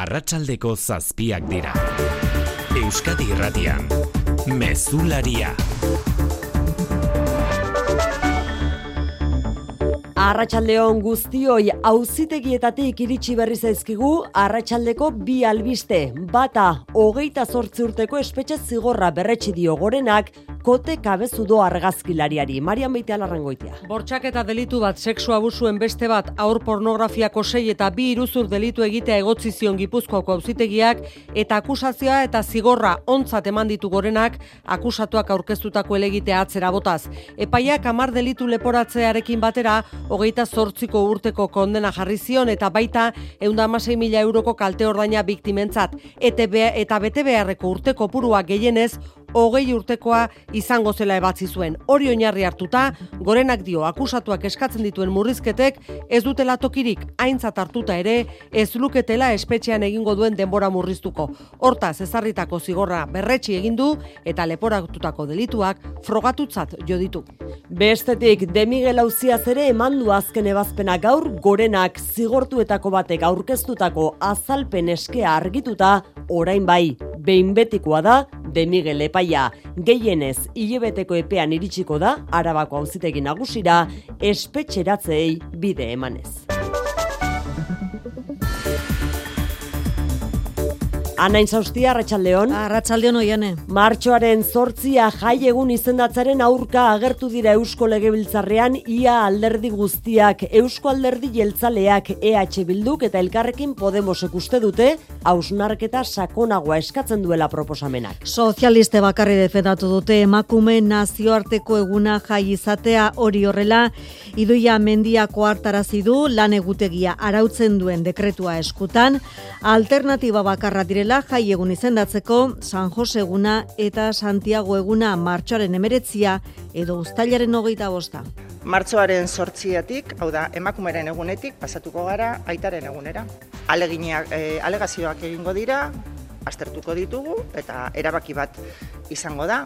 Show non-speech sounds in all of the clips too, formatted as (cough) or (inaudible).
arratsaldeko zazpiak dira. Euskadi irratian, mezularia. Arratxaldeon guztioi auzitegietatik iritsi berri zaizkigu arratsaldeko bi albiste. Bata, hogeita zortzi urteko espetxe zigorra berretsi dio gorenak, kote kabezudo argazkilariari. Marian Beitea larrangoitea. Bortxak eta delitu bat, sexu abusuen beste bat, aur pornografiako sei eta bi iruzur delitu egitea egotzi zion gipuzkoako auzitegiak eta akusazioa eta zigorra ontzat eman ditu gorenak, akusatuak aurkeztutako elegitea atzera botaz. Epaiak amar delitu leporatzearekin batera, hogeita zortziko urteko kondena jarri zion eta baita eunda amasei mila euroko kalte ordaina biktimentzat. Eta, eta bete beharreko urteko purua gehienez, hogei urtekoa izango zela ebatzi zuen. Hori oinarri hartuta, gorenak dio akusatuak eskatzen dituen murrizketek ez dutela tokirik aintzat hartuta ere ez luketela espetxean egingo duen denbora murriztuko. Hortaz ezarritako zigorra berretsi egin du eta leporatutako delituak frogatutzat jo ditu. Bestetik, De Miguel Auziaz ere eman du azken ebazpena gaur gorenak zigortuetako batek aurkeztutako azalpen eskea argituta orain bai, behin betikoa da De Miguel epaia gehienez hilebeteko epean iritsiko da Arabako auzitegi nagusira espetxeratzei bide emanez. Anain zaustia, Arratxaldeon. Arratxaldeon oiane. Martxoaren zortzia jai egun izendatzaren aurka agertu dira Eusko Legebiltzarrean ia alderdi guztiak, Eusko alderdi jeltzaleak EH Bilduk eta Elkarrekin Podemosek uste dute, hausnarketa sakonagoa eskatzen duela proposamenak. Sozialiste bakarri defendatu dute emakume nazioarteko eguna jai izatea hori horrela, iduia mendiako hartarazi du lan egutegia arautzen duen dekretua eskutan, alternatiba bakarra direla dela jai egun izendatzeko San Jose eguna eta Santiago eguna martxoaren emeretzia edo ustailaren hogeita bosta. Martxoaren sortziatik, hau da, emakumeren egunetik, pasatuko gara, aitaren egunera. Aleginak, e, alegazioak egingo dira, aztertuko ditugu, eta erabaki bat izango da.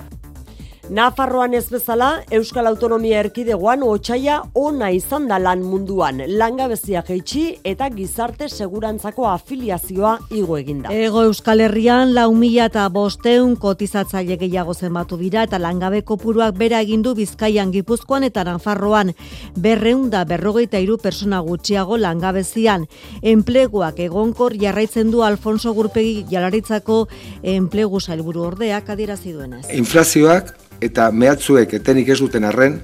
Nafarroan ez bezala, Euskal Autonomia Erkidegoan otxaia ona izan da lan munduan. Langabezia jeitsi eta gizarte segurantzako afiliazioa igo eginda. Ego Euskal Herrian, lau mila eta bosteun kotizatzaile gehiago zenbatu dira eta langabe kopuruak bera egindu bizkaian gipuzkoan eta Nafarroan. Berreun da berrogeita iru persona gutxiago langabezian. Enpleguak egonkor jarraitzen du Alfonso Gurpegi jalaritzako enplegu sailburu ordeak adirazi duenez. Inflazioak eta mehatzuek etenik ez duten arren,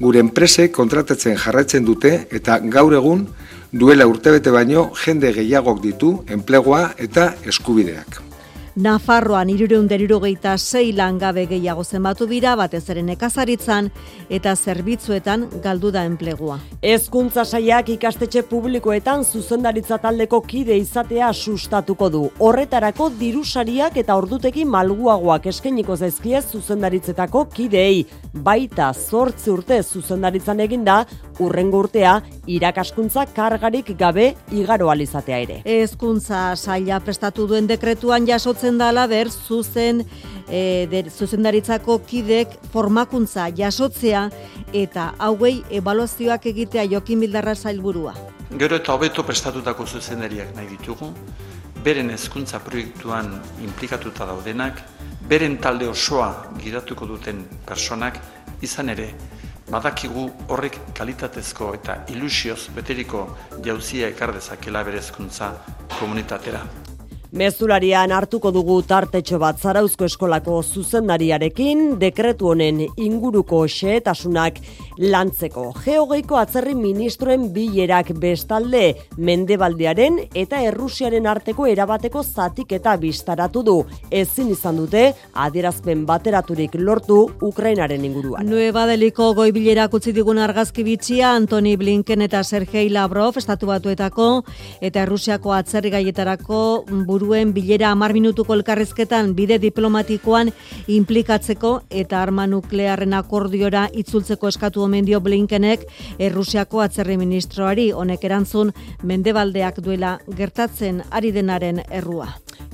gure enpresek kontratatzen jarraitzen dute eta gaur egun duela urtebete baino jende gehiagok ditu enplegoa eta eskubideak. Nafarroan irureun derirogeita sei langabe gehiago zenbatu dira, batez ere nekazaritzan eta zerbitzuetan galdu da enplegua. Ezkuntza saiak ikastetxe publikoetan zuzendaritza taldeko kide izatea sustatuko du. Horretarako dirusariak eta orduteki malguagoak eskeniko zaizkie zuzendaritzetako kideei. Baita zortzi urte zuzendaritzan eginda, urrengo urtea irakaskuntza kargarik gabe igaro alizatea ere. Ezkuntza saia prestatu duen dekretuan jasot gertatzen dala ber zuzen e, der, zuzendaritzako kidek formakuntza jasotzea eta hauei ebaluazioak egitea Jokin Bildarra zailburua. Gero eta hobeto prestatutako zuzendariak nahi ditugu, beren hezkuntza proiektuan implikatuta daudenak, beren talde osoa gidatuko duten personak izan ere badakigu horrek kalitatezko eta ilusioz beteriko jauzia ekar dezakela berezkuntza komunitatera. Mezularian hartuko dugu tartetxo bat zarauzko eskolako zuzendariarekin dekretu honen inguruko xehetasunak lantzeko. Geogeiko atzerri ministroen bilerak bestalde mendebaldearen eta errusiaren arteko erabateko zatik eta bistaratu du. Ezin izan dute adierazpen bateraturik lortu Ukrainaren inguruan. Nueva Deliko goibilera utzi digun argazki bitxia Antoni Blinken eta Sergei Lavrov estatu batuetako eta Errusiako atzerri gaietarako buru buruen bilera amar minutuko elkarrezketan bide diplomatikoan implikatzeko eta arma nuklearren akordiora itzultzeko eskatu omen dio Blinkenek Errusiako atzerri ministroari honek erantzun mendebaldeak duela gertatzen ari denaren errua.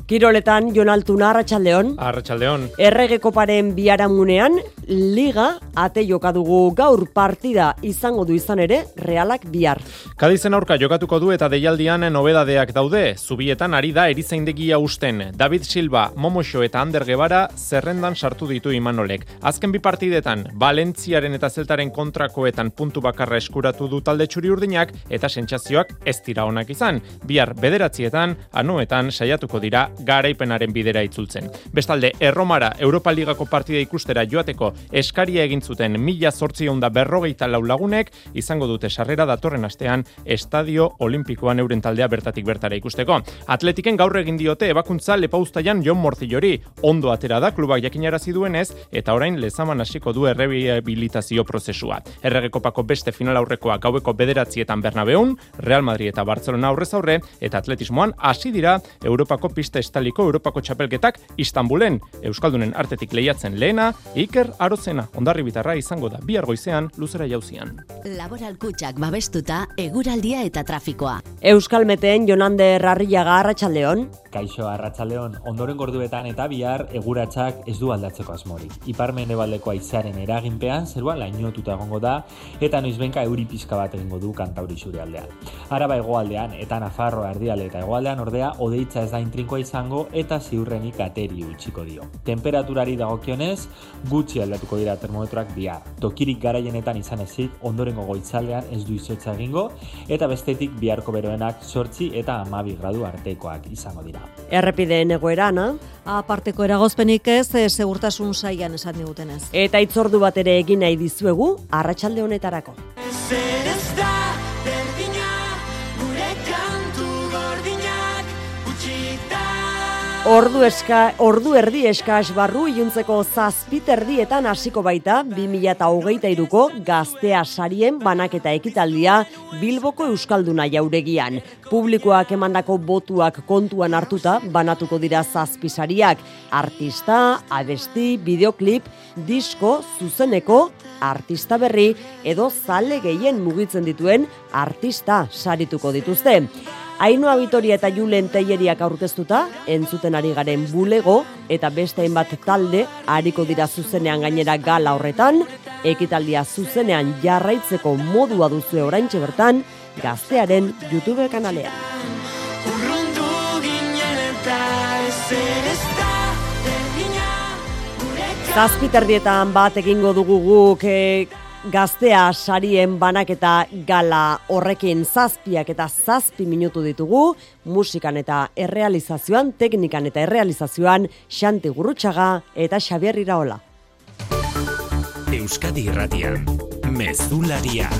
Kiroletan Jonaltuna Arratsaldeon. Arratsaldeon. Erregekoparen biaramunean liga ate joka dugu gaur partida izango du izan ere Realak bihar. Kadizen aurka jokatuko du eta deialdian nobedadeak daude. Zubietan ari da erizaindegia usten. David Silva, Momoxo eta Ander Gebara zerrendan sartu ditu Imanolek. Azken bi partidetan Valentziaren eta Zeltaren kontrakoetan puntu bakarra eskuratu du talde txuri urdinak eta sentsazioak ez dira onak izan. Bihar bederatzietan, anuetan saiatuko dira garaipenaren bidera itzultzen. Bestalde, Erromara Europa Ligako partida ikustera joateko eskaria egin zuten mila zortzion berrogeita lau lagunek, izango dute sarrera datorren astean Estadio Olimpikoan euren taldea bertatik bertara ikusteko. Atletiken gaur egin diote ebakuntza lepauztaian Jon Morzillori. Ondo atera da klubak jakinarazi duenez eta orain lezaman hasiko du errehabilitazio prozesua. Erregekopako beste final aurrekoa gaueko bederatzietan Bernabeun, Real Madrid eta Barcelona aurrez aurre eta atletismoan hasi dira Europako pista estaliko Europako txapelketak Istanbulen, Euskaldunen artetik lehiatzen lehena, Iker Arozena, ondarri bitarra izango da bihar goizean luzera jauzian. Laboral kutsak babestuta, eguraldia eta trafikoa. Euskal Meteen Jonande Rarriaga Arratsaldeon. Kaixo Arratsaldeon, ondoren gorduetan eta bihar eguratzak ez du aldatzeko asmorik. Ipar mendebaldeko aizaren eraginpean zerua lainotuta egongo da eta noizbenka euri pizka bat egingo du kantauri zure aldean. Araba hegoaldean eta Nafarro erdiale eta hegoaldean ordea odeitza ez da intrinkoa izango eta ziurrenik ateri utziko dio. Temperaturari dagokionez, gutxi aldatuko dira termometroak bihar. Tokirik garaienetan izan ezik, ondorengo goitzaldean ez du izotza egingo eta bestetik biharko beroenak sortzi eta amabi gradu artekoak izango dira. Errepideen egoera, na? Aparteko eragozpenik ez, e, segurtasun saian esan digutenez. Eta itzordu bat ere egin nahi dizuegu, arratsalde honetarako. Ordu eska, ordu erdi eskas barru iluntzeko zazpiterdietan hasiko baita 2023ko gaztea sarien banaketa ekitaldia Bilboko Euskalduna jauregian. Publikoak emandako botuak kontuan hartuta banatuko dira zazpisariak, artista, abesti, videoklip, disko, zuzeneko, artista berri edo zale gehien mugitzen dituen artista sarituko dituzte. Ainoa Vitoria eta Julen Teieriak aurkeztuta, entzuten ari garen bulego eta beste hainbat talde ariko dira zuzenean gainera gala horretan, ekitaldia zuzenean jarraitzeko modua duzu oraintxe bertan, gaztearen YouTube kanalean. Zazpiterdietan bat egingo dugu guk eh, gaztea sarien banaketa gala horrekin zazpiak eta zazpi minutu ditugu, musikan eta errealizazioan, teknikan eta errealizazioan, Xanti Gurrutxaga eta Xabier Iraola. Euskadi Irratian, Mezularia,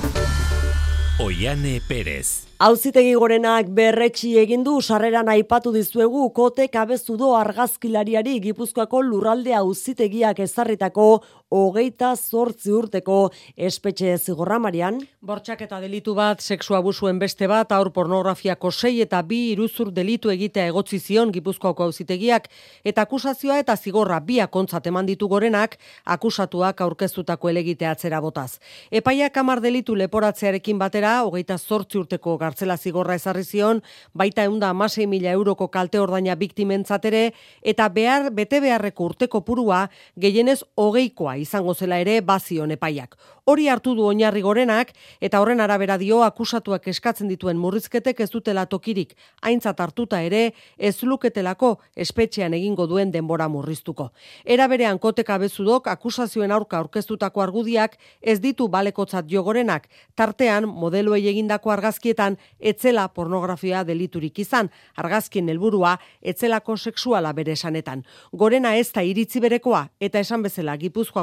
Oiane Perez. Auzitegi gorenak berretxi egin du sarreran aipatu dizuegu kote kabezudo argazkilariari Gipuzkoako lurralde auzitegiak ezarritako hogeita zortzi urteko espetxe zigorra marian. Bortxak eta delitu bat, seksu abusuen beste bat, aur pornografiako sei eta bi iruzur delitu egitea egotzi zion Gipuzkoako auzitegiak eta akusazioa eta zigorra biak ontzat eman ditu gorenak akusatuak aurkeztutako elegitea atzera botaz. Epaiak amar delitu leporatzearekin batera, hogeita zortzi urteko gartzela zigorra ezarri zion, baita eunda amasei mila euroko kalte ordaina biktimentzatere, eta behar bete beharreko urteko purua gehienez hogeikoa izango zela ere bazion epaiak. Hori hartu du oinarri gorenak, eta horren arabera dio akusatuak eskatzen dituen murrizketek ez dutela tokirik, aintzat hartuta ere, ez luketelako espetxean egingo duen denbora murriztuko. Era berean koteka bezudok akusazioen aurka aurkeztutako argudiak ez ditu balekotzat jo gorenak, tartean modeloei egindako argazkietan etzela pornografia deliturik izan, argazkien helburua etzelako sexuala bere esanetan. Gorena ez da iritzi berekoa, eta esan bezala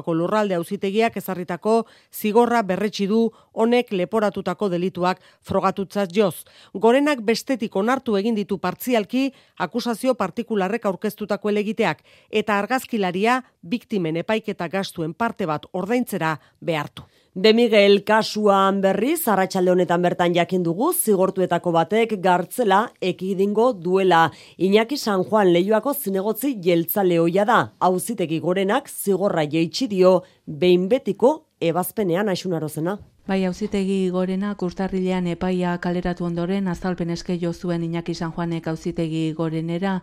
Gipuzkoako lurralde auzitegiak ezarritako zigorra berretsi du honek leporatutako delituak frogatutzat joz. Gorenak bestetik onartu egin ditu partzialki akusazio partikularrek aurkeztutako elegiteak eta argazkilaria biktimen epaiketa gastuen parte bat ordaintzera behartu. De Miguel kasuan berriz, arratsalde honetan bertan jakin dugu, zigortuetako batek gartzela ekidingo duela. Iñaki San Juan lehioako zinegotzi jeltzale hoia da, hauzitegi gorenak zigorra jeitsi dio behin betiko ebazpenean aixunarozena. Bai, auzitegi gorena kurtarrilean epaia kaleratu ondoren azalpen eske jo zuen Iñaki San Juanek auzitegi gorenera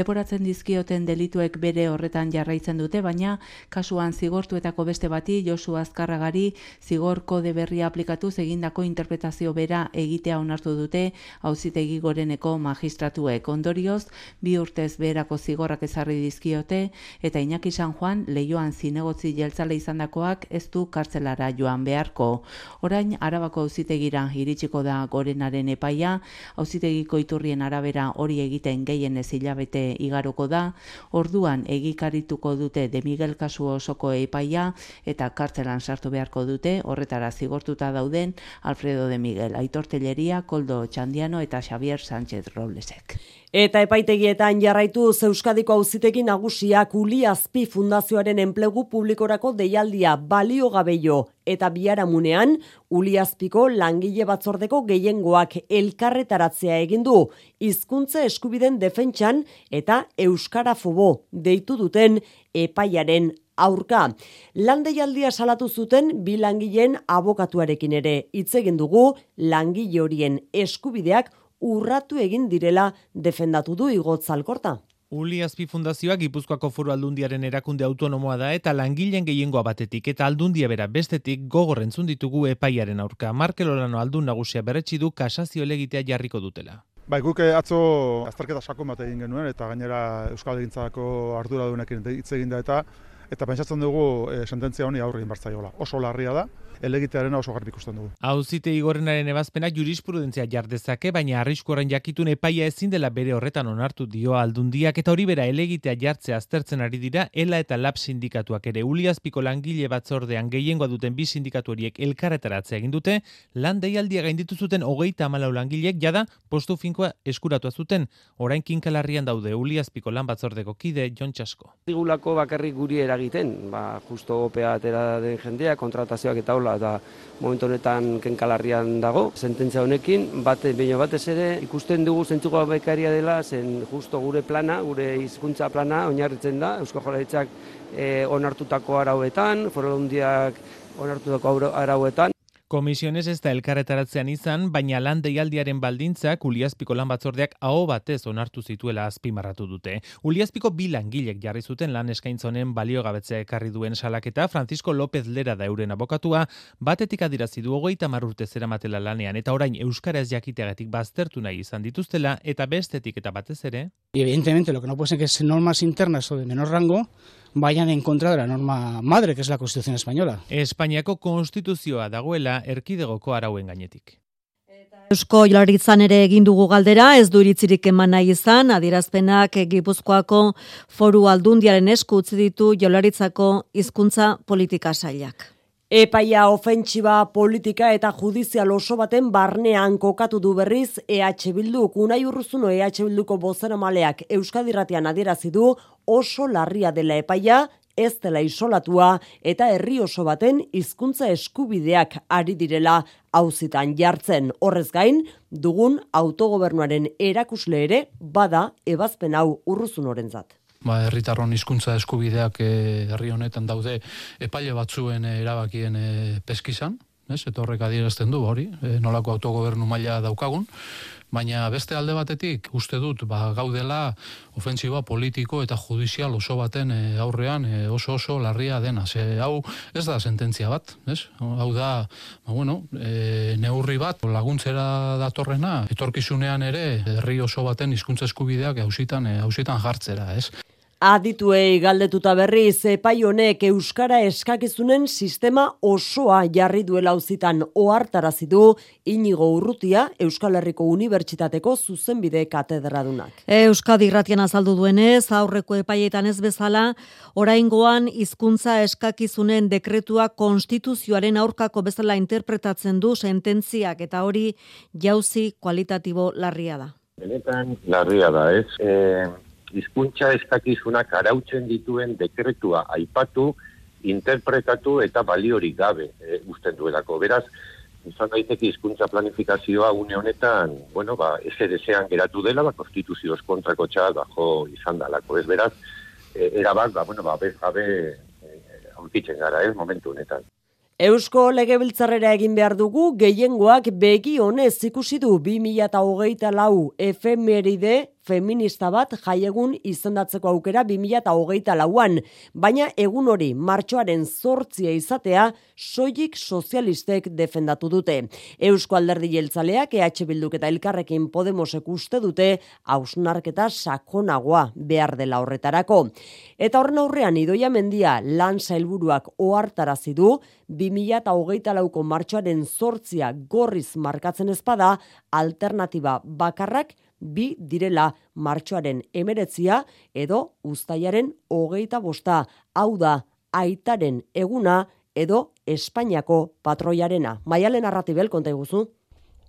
leporatzen dizkioten delituek bere horretan jarraitzen dute, baina kasuan zigortuetako beste bati Josu Azkarragari zigor kode berria aplikatu egindako interpretazio bera egitea onartu dute auzitegi goreneko magistratuek. Ondorioz, bi urtez beherako zigorrak ezarri dizkiote eta Iñaki San Juan leioan zinegotzi jeltzale izandakoak ez du kartzelara joan beharko. Orain Arabako auzitegira iritsiko da gorenaren epaia, auzitegiko iturrien arabera hori egiten gehien ez hilabete igaroko da, orduan egikarituko dute de Miguel kasu osoko epaia eta kartzelan sartu beharko dute, horretara zigortuta dauden Alfredo de Miguel, Aitor Telleria, Koldo Txandiano eta Xavier Sánchez Roblesek. Eta epaitegietan jarraitu Euskadiko auzitegi nagusiak Uli Azpi Fundazioaren enplegu publikorako deialdia balio gabeio eta biaramunean Uli Azpiko langile batzordeko gehiengoak elkarretaratzea egin du. Hizkuntza eskubiden defentsan eta euskara fobo deitu duten epaiaren aurka. Landeialdia salatu zuten bi langileen abokatuarekin ere. Hitz egin dugu langile horien eskubideak urratu egin direla defendatu du igotz alkorta. Uli Azpi Fundazioa Gipuzkoako Foru Aldundiaren erakunde autonomoa da eta langileen gehiengoa batetik eta aldundia bera bestetik gogorrentzun ditugu epaiaren aurka. Markel Olano aldun nagusia berretsi du kasazio legitea jarriko dutela. Bai, guk eh, atzo azterketa sakon bat egin genuen eta gainera Euskal Egintzako arduradunekin hitz egin da eta eta pentsatzen dugu e, sententzia honi aurre egin bartzaiola. Oso larria da, elegitearen oso garbi ikusten dugu. Auzite igorenaren ebazpenak jurisprudentzia jardezake, baina arrisku horren jakitun epaia ezin dela bere horretan onartu dio aldundiak eta hori bera elegitea jartzea aztertzen ari dira ela eta lab sindikatuak ere uliazpiko langile batzordean gehiengoa duten bi sindikatu horiek elkarretaratzea egin dute, lan deialdia gainditu zuten hogeita amalau langilek jada postu finkoa eskuratu zuten orain kinkalarrian daude uliazpiko lan batzordeko kide Jon Txasko. Digulako bakarrik guri eragiten, ba, justo opea atera den jendea, kontratazioak eta hola eta momentu honetan kenkalarrian dago. Sententzia honekin, bate, baino batez ere, ikusten dugu zentzuko bekaria dela, zen justo gure plana, gure hizkuntza plana, oinarritzen da, Eusko Jolaritzak e, onartutako arauetan, foralundiak onartutako arauetan. Komisiones ez da elkarretaratzean izan, baina lan deialdiaren baldintzak Uliazpiko lan batzordeak aho batez onartu zituela azpimarratu dute. Uliazpiko bi langilek jarri zuten lan eskaintzonen baliogabetzea ekarri duen salaketa Francisco López Lera da euren abokatua, batetik adirazi du hogeita marrurte zera matela lanean eta orain euskaraz jakiteagatik baztertu nahi izan dituztela eta bestetik eta batez ere. Evidentemente lo que no puede ser que es normas internas o de menor rango vayan en contra de la norma madre, que es la Constitución española. Espainiako konstituzioa dagoela erkidegoko arauen gainetik. Eusko Jolaritzan ere egin dugu galdera, ez du iritzirik eman nahi izan, adierazpenak Gipuzkoako foru aldundiaren esku utzi ditu Jolaritzako hizkuntza politika sailak. Epaia ofentsiba politika eta judizial oso baten barnean kokatu du berriz EH Bilduk. Unai urruzuno EH Bilduko bozera maleak Euskadirratian adierazi du oso larria dela epaia ez dela isolatua eta herri oso baten hizkuntza eskubideak ari direla auzitan jartzen. Horrez gain dugun autogobernuaren erakusle ere bada ebazpen hau urruzunorentzat ba, herritarron hizkuntza eskubideak eh, herri honetan daude epaile batzuen eh, erabakien e, peskizan, ez? Eta horrek adierazten du hori, e, nolako autogobernu maila daukagun, baina beste alde batetik uste dut ba, gaudela ofentsiba politiko eta judizial oso baten aurrean oso oso larria dena. Ze hau ez da sententzia bat, ez? Hau da, ba, bueno, e, neurri bat laguntzera datorrena, etorkizunean ere herri oso baten hizkuntza eskubideak hausitan hausitan jartzera, ez? Adituei galdetuta berriz epai honek euskara eskakizunen sistema osoa jarri duela auzitan ohartarazi du Inigo Urrutia Euskal Herriko Unibertsitateko zuzenbide katedradunak. Euskadi Irratian azaldu duenez, aurreko epaietan ez bezala, oraingoan hizkuntza eskakizunen dekretua konstituzioaren aurkako bezala interpretatzen du sententziak eta hori jauzi kualitatibo larria da. Benetan larria da, ez? Eh hizkuntza eskakizunak arautzen dituen dekretua aipatu, interpretatu eta baliorik gabe e, usten duelako. Beraz, izan daiteke hizkuntza planifikazioa une honetan, bueno, ba, SDSan geratu dela, ba, konstituzioz kontrako txal, bajo izan dalako. Ez beraz, e, erabat, ba, bueno, ba, be, be, e, aurkitzen gara, ez, momentu honetan. Eusko Legebiltzarrera egin behar dugu gehiengoak begi honez ikusi du 2024 lau efemeride feminista bat jaiegun izendatzeko aukera 2008 lauan, baina egun hori martxoaren zortzia izatea soilik sozialistek defendatu dute. Eusko alderdi jeltzaleak EH Bilduk eta Elkarrekin Podemosek uste dute hausnarketa sakonagoa behar dela horretarako. Eta horren aurrean idoia mendia lan zailburuak ohartarazi du 2008 lauko martxoaren zortzia gorriz markatzen ezpada alternatiba bakarrak bi direla martxoaren emeretzia edo ustaiaren hogeita bosta, hau da aitaren eguna edo Espainiako patroiarena. Maialen arratibel, konta iguzu?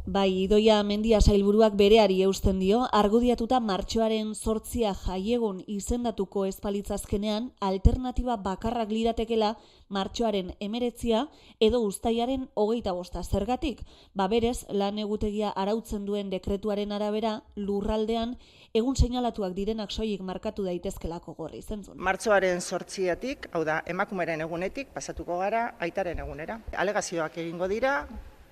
Bai, idoia mendia sailburuak bereari eusten dio, argudiatuta martxoaren sortzia jaiegun izendatuko espalitzazkenean, alternatiba bakarrak liratekela martxoaren emeretzia edo ustaiaren hogeita bosta zergatik. Ba berez, lan egutegia arautzen duen dekretuaren arabera, lurraldean, egun seinalatuak direnak soilik markatu daitezkelako gorri, zentzun. Martxoaren sortziatik, hau da, emakumeren egunetik, pasatuko gara, aitaren egunera. Alegazioak egingo dira,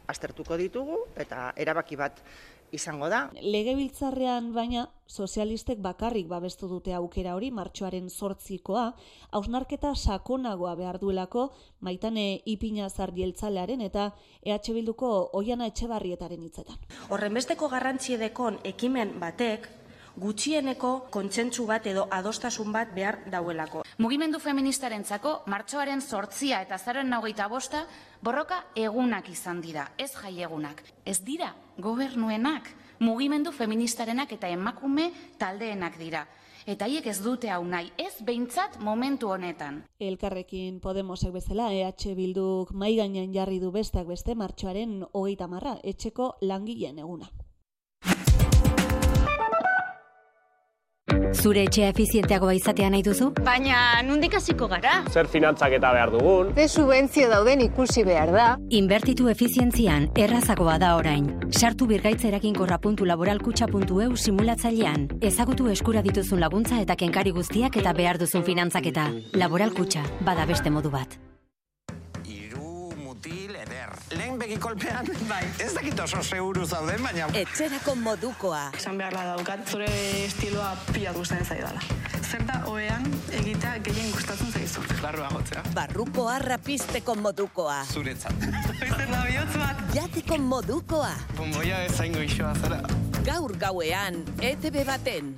aztertuko ditugu eta erabaki bat izango da. Legebiltzarrean baina sozialistek bakarrik babestu dute aukera hori martxoaren zortzikoa, hausnarketa sakonagoa behar duelako maitane ipina zardieltzalearen eta EH Bilduko oiana etxebarrietaren hitzetan. Horrenbesteko garrantziedekon ekimen batek gutxieneko kontsentsu bat edo adostasun bat behar dauelako. Mugimendu feministarentzako martxoaren sortzia eta zaren nagoita bosta borroka egunak izan dira, ez jai egunak. Ez dira, gobernuenak, mugimendu feministarenak eta emakume taldeenak dira. Eta hiek ez dute hau nahi, ez behintzat momentu honetan. Elkarrekin Podemosek bezala, EH Bilduk maigainen jarri du besteak beste martxoaren hogeita marra, etxeko langileen eguna. Zure etxea efizienteagoa izatea nahi duzu? Baina, nundik hasiko gara? Zer finantzak eta behar dugun? Ze subentzio dauden ikusi behar da? Inbertitu efizientzian, errazagoa da orain. Sartu birgaitzerakin.laboralkutxa.eu simulatzailean. Ezagutu eskura dituzun laguntza eta kenkari guztiak eta behar duzun finantzaketa. Laboralkutxa, bada beste modu bat lehen begikolpean, bai. ez dakit oso seguru zauden, baina... Etxerako modukoa. Esan behar da daukat, zure estiloa pila guztien zaidala. Zer da oean egitea gehien gustatzen zaizu. Barru agotzea. Barruko arrapisteko modukoa. Zuretzat. Oizen da bihotz bat. Jateko modukoa. Bomboia ezaingo isoa zara. Gaur gauean, ETV baten.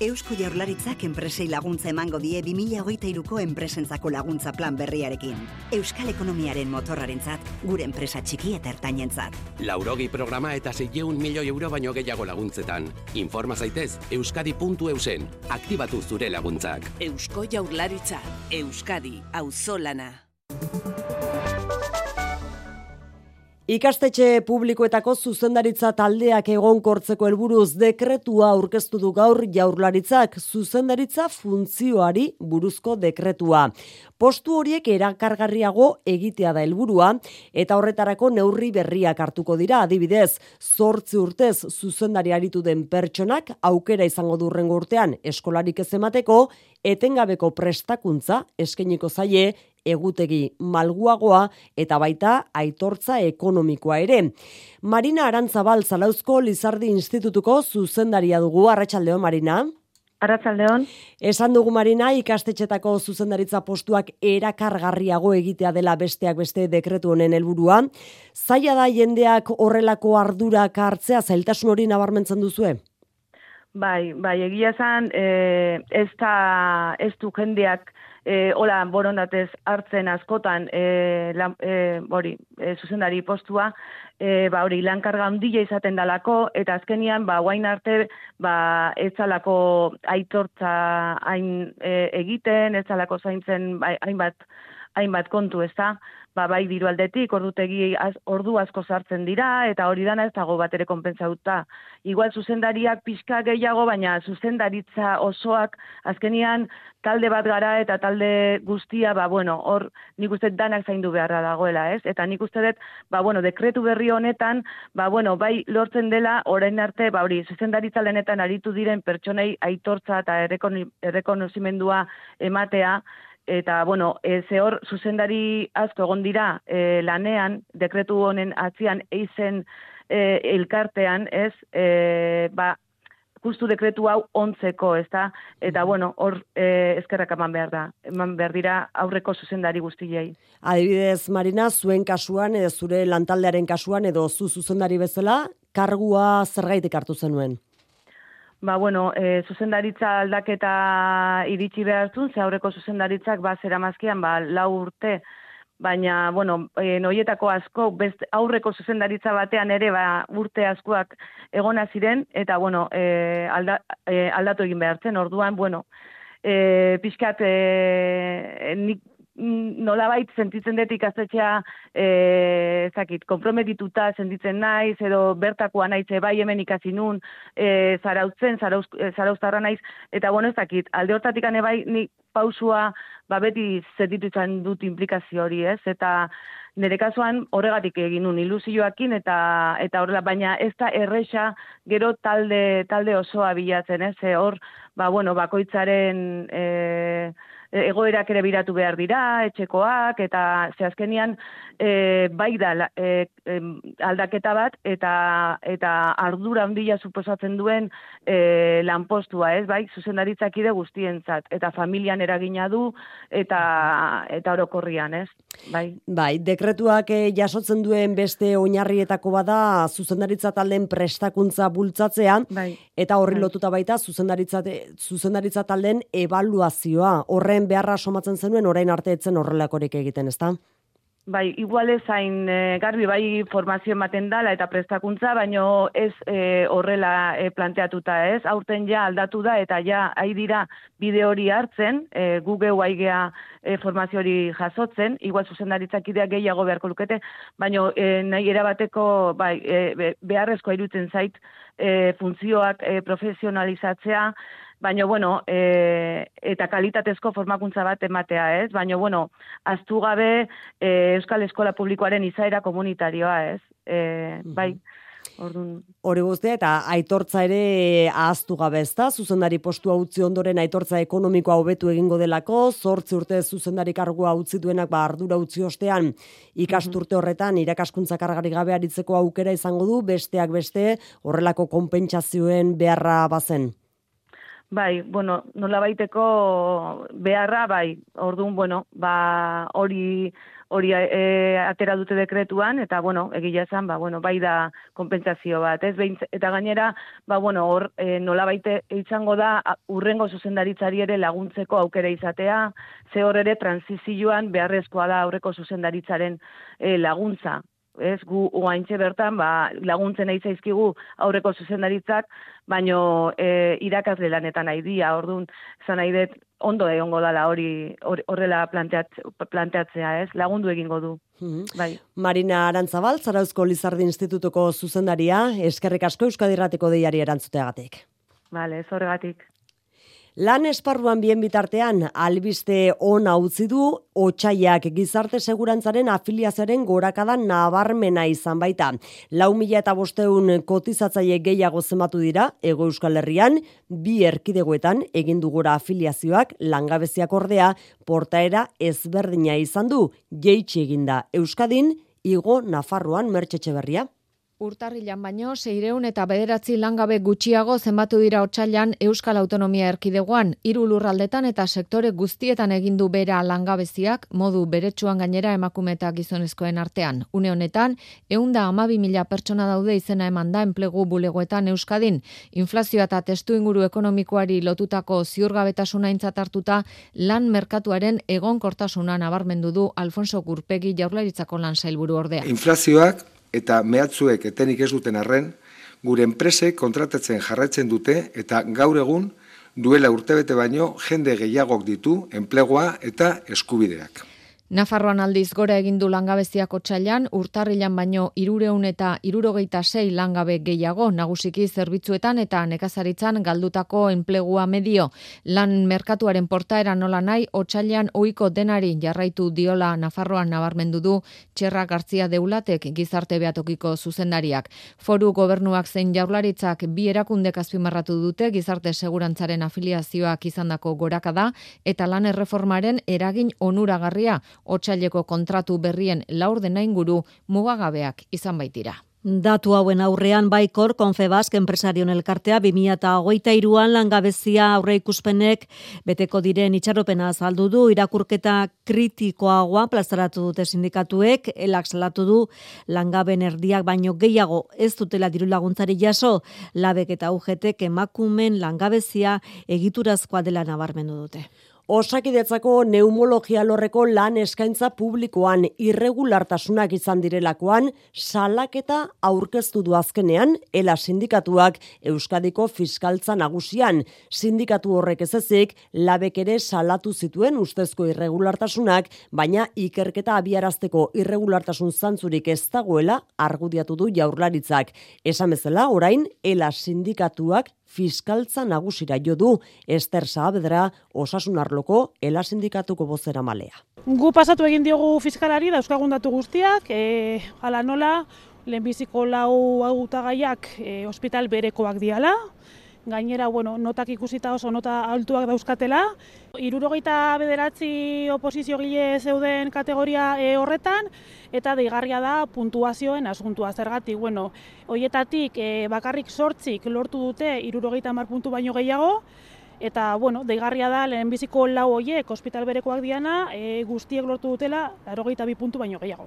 Eusko Jaurlaritzak enpresei laguntza emango die 2023ko enpresentzako laguntza plan berriarekin. Euskal ekonomiaren motorrarentzat, gure enpresa txiki eta ertainentzat. Laurogi programa eta 600 milioi euro baino gehiago laguntzetan. Informa zaitez euskadi.eusen. Aktibatu zure laguntzak. Eusko Jaurlaritza, Euskadi, auzolana. Ikastetxe publikoetako zuzendaritza taldeak egonkortzeko helburuz dekretua aurkeztu du gaur jaurlaritzak zuzendaritza funtzioari buruzko dekretua. Postu horiek erakargarriago egitea da helburua eta horretarako neurri berriak hartuko dira adibidez, zortzi urtez zuzendari aritu den pertsonak aukera izango durrengo urtean eskolarik ez emateko, etengabeko prestakuntza eskeniko zaie egutegi malguagoa eta baita aitortza ekonomikoa ere. Marina Arantzabal Zalauzko Lizardi Institutuko zuzendaria dugu, Arratxaldeo Marina. Arratsaldeon. Esan dugu Marina ikastetxetako zuzendaritza postuak erakargarriago egitea dela besteak beste dekretu honen helburua. Zaila da jendeak horrelako ardurak hartzea zailtasun hori nabarmentzen duzue? Bai, bai, egia esan, e, ez, ta, ez du jendeak e, hola borondatez hartzen askotan e, lan, e, hori, e, zuzendari postua, e, ba, hori, lankarga handia izaten dalako, eta azkenian, ba, guain arte, ba, ez zalako aitortza hain e, egiten, ez zalako zaintzen bai, hainbat, hainbat kontu, ez da? ba, bai diru aldetik, ordutegi az, ordu asko sartzen dira, eta hori dana ez dago bat ere konpentsauta. Igual zuzendariak pixka gehiago, baina zuzendaritza osoak azkenian talde bat gara eta talde guztia, ba, bueno, hor nik uste danak zaindu beharra dagoela, ez? Eta nik uste dut, ba, bueno, dekretu berri honetan, ba, bueno, bai lortzen dela, orain arte, ba, hori, zuzendaritza lehenetan aritu diren pertsonei aitortza eta errekonozimendua ematea, eta bueno, e, ze hor zuzendari asko egon dira e, lanean, dekretu honen atzian eizen e, elkartean, ez, e, ba, justu dekretu hau ontzeko, ez da? Eta, bueno, hor e, eskerrak eman behar da. Eman behar dira aurreko zuzendari guztiei. Adibidez, Marina, zuen kasuan, edo zure lantaldearen kasuan, edo zu zuzendari bezala, kargua zergaitik hartu zenuen? Ba, bueno, e, zuzendaritza aldaketa iritsi behartzun, ze aurreko zuzendaritzak ba, zera mazkian, ba, lau urte, baina, bueno, e, noietako asko, best, aurreko zuzendaritza batean ere, ba, urte askoak egona ziren, eta, bueno, e, alda, e, aldatu egin behartzen, orduan, bueno, e, pixkat, e, nik nolabait sentitzen dut ikastetxea eh zakit konprometituta sentitzen naiz edo bertakoa naiz bai hemen ikasi nun eh zarautzen zarauztarra naiz eta bueno ez dakit alde hortatik bai ni pausua ba beti sentitzen dut implikazio hori ez? Eta nire kasuan horregatik egin nun ilusioakin eta eta horrela baina ez da erresa gero talde talde osoa bilatzen ez? Hor ba bueno bakoitzaren eh E, egoerak ere biratu behar dira, etxekoak, eta ze azkenian e, bai da e, aldaketa bat, eta eta ardura handia suposatzen duen e, lanpostua, ez, bai, zuzendaritzak ide guztientzat, eta familian eragina du, eta eta orokorrian, ez, bai. Bai, dekretuak e, jasotzen duen beste oinarrietako bada zuzendaritza talden prestakuntza bultzatzea, bai. eta horri bai. lotuta baita zuzendaritza, zuzendaritza talden evaluazioa, horre beharra somatzen zenuen orain arte etzen horrelakorik egiten, ezta? Bai, igual ez hain e, garbi bai formazio ematen dala eta prestakuntza, baino ez e, horrela e, planteatuta ez. Aurten ja aldatu da eta ja hai dira bide hori hartzen, e, Google waigea e, formazio hori jasotzen, igual zuzendaritzak idea gehiago beharko lukete, baino e, nahi erabateko bai, e, beharrezko irutzen zait e, funtzioak e, profesionalizatzea, baina bueno, e, eta kalitatezko formakuntza bat ematea, ez? Baina bueno, aztu gabe e, Euskal Eskola Publikoaren izaera komunitarioa, ez? E, bai. Ordun hori guztia eta aitortza ere ahaztu gabe ezta zuzendari postua utzi ondoren aitortza ekonomikoa hobetu egingo delako 8 urte zuzendari kargua utzi duenak ba ardura utzi ostean ikasturte horretan irakaskuntza kargari gabe aritzeko aukera izango du besteak beste horrelako konpentsazioen beharra bazen Bai, bueno, nola baiteko beharra, bai, orduan, bueno, ba, hori hori e, atera dute dekretuan, eta, bueno, egila esan, ba, bueno, bai da konpentsazio bat, ez, behin, eta gainera, ba, bueno, hor, e, nola baite izango da, urrengo zuzendaritzari ere laguntzeko aukera izatea, ze hor ere transizioan beharrezkoa da aurreko zuzendaritzaren e, laguntza, ez gu oaintxe bertan ba, laguntzen nahi zaizkigu aurreko zuzendaritzak, baino e, irakasle lanetan nahi dia, orduan, zan nahi dut, ondo egongo dala hori horrela planteat, planteatzea, ez? Lagundu egingo du. Mhm. Bai. Marina Arantzabal, Zarauzko Lizardi Institutuko zuzendaria, eskerrik asko Euskadirrateko deiari erantzuteagatik. Vale, zorregatik. Lan esparruan bien bitartean, albiste ona utzi du, otxaiak gizarte segurantzaren afiliazioaren gorakada nabarmena izan baita. Lau mila eta bosteun kotizatzaile gehiago zematu dira, ego euskal herrian, bi erkidegoetan egindu gora afiliazioak langabeziak ordea, portaera ezberdina izan du, jeitsi eginda Euskadin, igo Nafarroan mertxetxe berria. Urtarrilan baino, seireun eta bederatzi langabe gutxiago zenbatu dira otxailan Euskal Autonomia Erkidegoan, hiru lurraldetan eta sektore guztietan egindu bera langabeziak, modu beretsuan gainera emakume eta gizonezkoen artean. Une honetan, eunda amabi mila pertsona daude izena eman da enplegu bulegoetan Euskadin. Inflazioa eta testu inguru ekonomikoari lotutako ziurgabetasuna hartuta lan merkatuaren egon kortasuna nabarmendu du Alfonso Gurpegi jaurlaritzako lan sailburu ordea. Inflazioak eta mehatzuek etenik ez duten arren, gure enpresek kontratatzen jarraitzen dute eta gaur egun duela urtebete baino jende gehiagok ditu enplegoa eta eskubideak. Nafarroan aldiz gora egindu langabeziak otxailan, urtarrilan baino irureun eta irurogeita sei langabe gehiago, nagusiki zerbitzuetan eta nekazaritzan galdutako enplegua medio. Lan merkatuaren portaera nola nahi, otxailan oiko denari jarraitu diola Nafarroan nabarmendu du txerra gartzia deulatek gizarte beatokiko zuzendariak. Foru gobernuak zein jaurlaritzak bi erakundek azpimarratu dute gizarte segurantzaren afiliazioak izandako gorakada eta lan erreformaren eragin onuragarria otsaileko kontratu berrien laurdena inguru mugagabeak izan baitira. Datu hauen aurrean baikor Konfebask enpresarion elkartea 2023an langabezia aurre ikuspenek beteko diren itxaropena azaldu du irakurketa kritikoagoa plazaratu dute sindikatuek elak salatu du langaben erdiak baino gehiago ez dutela diru laguntzari jaso labek eta UGTek emakumen langabezia egiturazkoa dela nabarmendu dute. Osakidetzako neumologia lorreko lan eskaintza publikoan irregulartasunak izan direlakoan salaketa aurkeztu du azkenean ela sindikatuak Euskadiko fiskaltza nagusian. Sindikatu horrek ez ezik labek ere salatu zituen ustezko irregulartasunak baina ikerketa abiarazteko irregulartasun zantzurik ez dagoela argudiatu du jaurlaritzak. Esan bezala orain ela sindikatuak fiskaltza nagusira jo du Ester Saavedra osasun arloko ela sindikatuko bozera malea. Gu pasatu egin diogu fiskalari da datu guztiak, e, ala nola, lehenbiziko lau agutagaiak e, hospital berekoak diala, gainera, bueno, notak ikusita oso nota altuak dauzkatela. Irurogeita bederatzi oposizio gile zeuden kategoria e, horretan, eta deigarria da puntuazioen asuntua zergatik. Bueno, hoietatik e, bakarrik sortzik lortu dute irurogeita mar puntu baino gehiago, Eta, bueno, deigarria da, lehenbiziko lau hoiek, hospital berekoak diana, e, guztiek lortu dutela, arogeita bi puntu baino gehiago.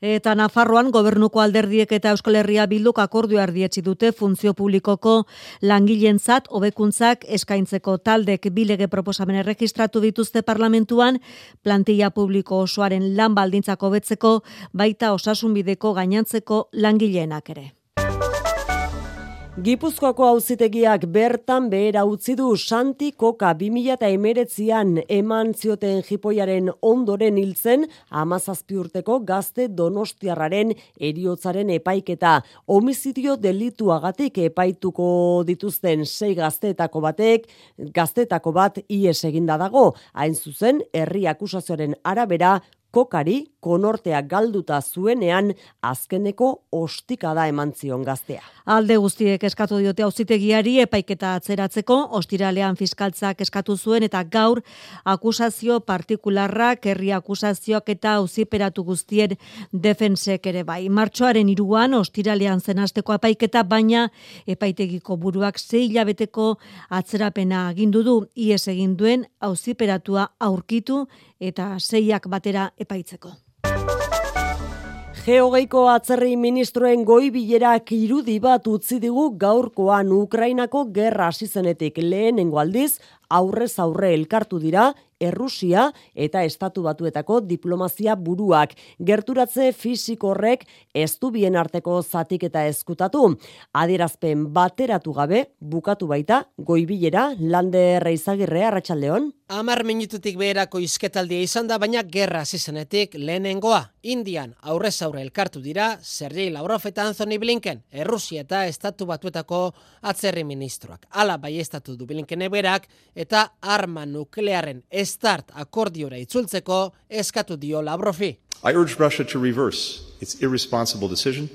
Eta Nafarroan gobernuko alderdiek eta Euskal Herria bilduk akordio ardietzi dute funtzio publikoko langilentzat hobekuntzak eskaintzeko taldek bilege proposamen erregistratu dituzte parlamentuan plantilla publiko osoaren lan baldintzako betzeko baita osasunbideko gainantzeko langileenak ere. Gipuzkoako auzitegiak bertan behera utzi du Santi Koka 2019an eman zioten jipoiaren ondoren hiltzen amazazpi urteko gazte donostiarraren eriotzaren epaiketa. Homizidio delituagatik epaituko dituzten sei gazteetako batek, gazteetako bat ies eginda dago. Hain zuzen, herri akusazioaren arabera kokari konortea galduta zuenean azkeneko ostika da eman zion gaztea. Alde guztiek eskatu diote auzitegiari epaiketa atzeratzeko, ostiralean fiskaltzak eskatu zuen eta gaur akusazio partikularrak, herri akusazioak eta auziperatu guztien defensek ere bai. Martxoaren iruan, ostiralean zenasteko epaiketa, baina epaitegiko buruak zei hilabeteko atzerapena agindu du, ies egin duen auziperatua aurkitu eta zeiak batera epaitzeko. Geogeiko atzerri ministroen goi bilerak irudi bat utzi digu gaurkoan Ukrainako gerra hasi zenetik. Lehenengo aldiz aurrez aurre elkartu dira Errusia eta Estatu Batuetako diplomazia buruak. Gerturatze fisiko horrek ez du bien arteko zatik eta eskutatu. Adierazpen bateratu gabe bukatu baita goibilera lande reizagirre arratsaldeon. Amar minututik beherako izketaldia izan da, baina gerra zizenetik lehenengoa. Indian aurrez aurre elkartu dira, Sergei Lavrov eta Anthony Blinken, Errusia eta Estatu Batuetako atzerri ministroak. Ala bai estatu du Blinken eberak eta arma nuklearen estart akordiora itzultzeko eskatu dio Lavrovi. I urge Russia to reverse its irresponsible decision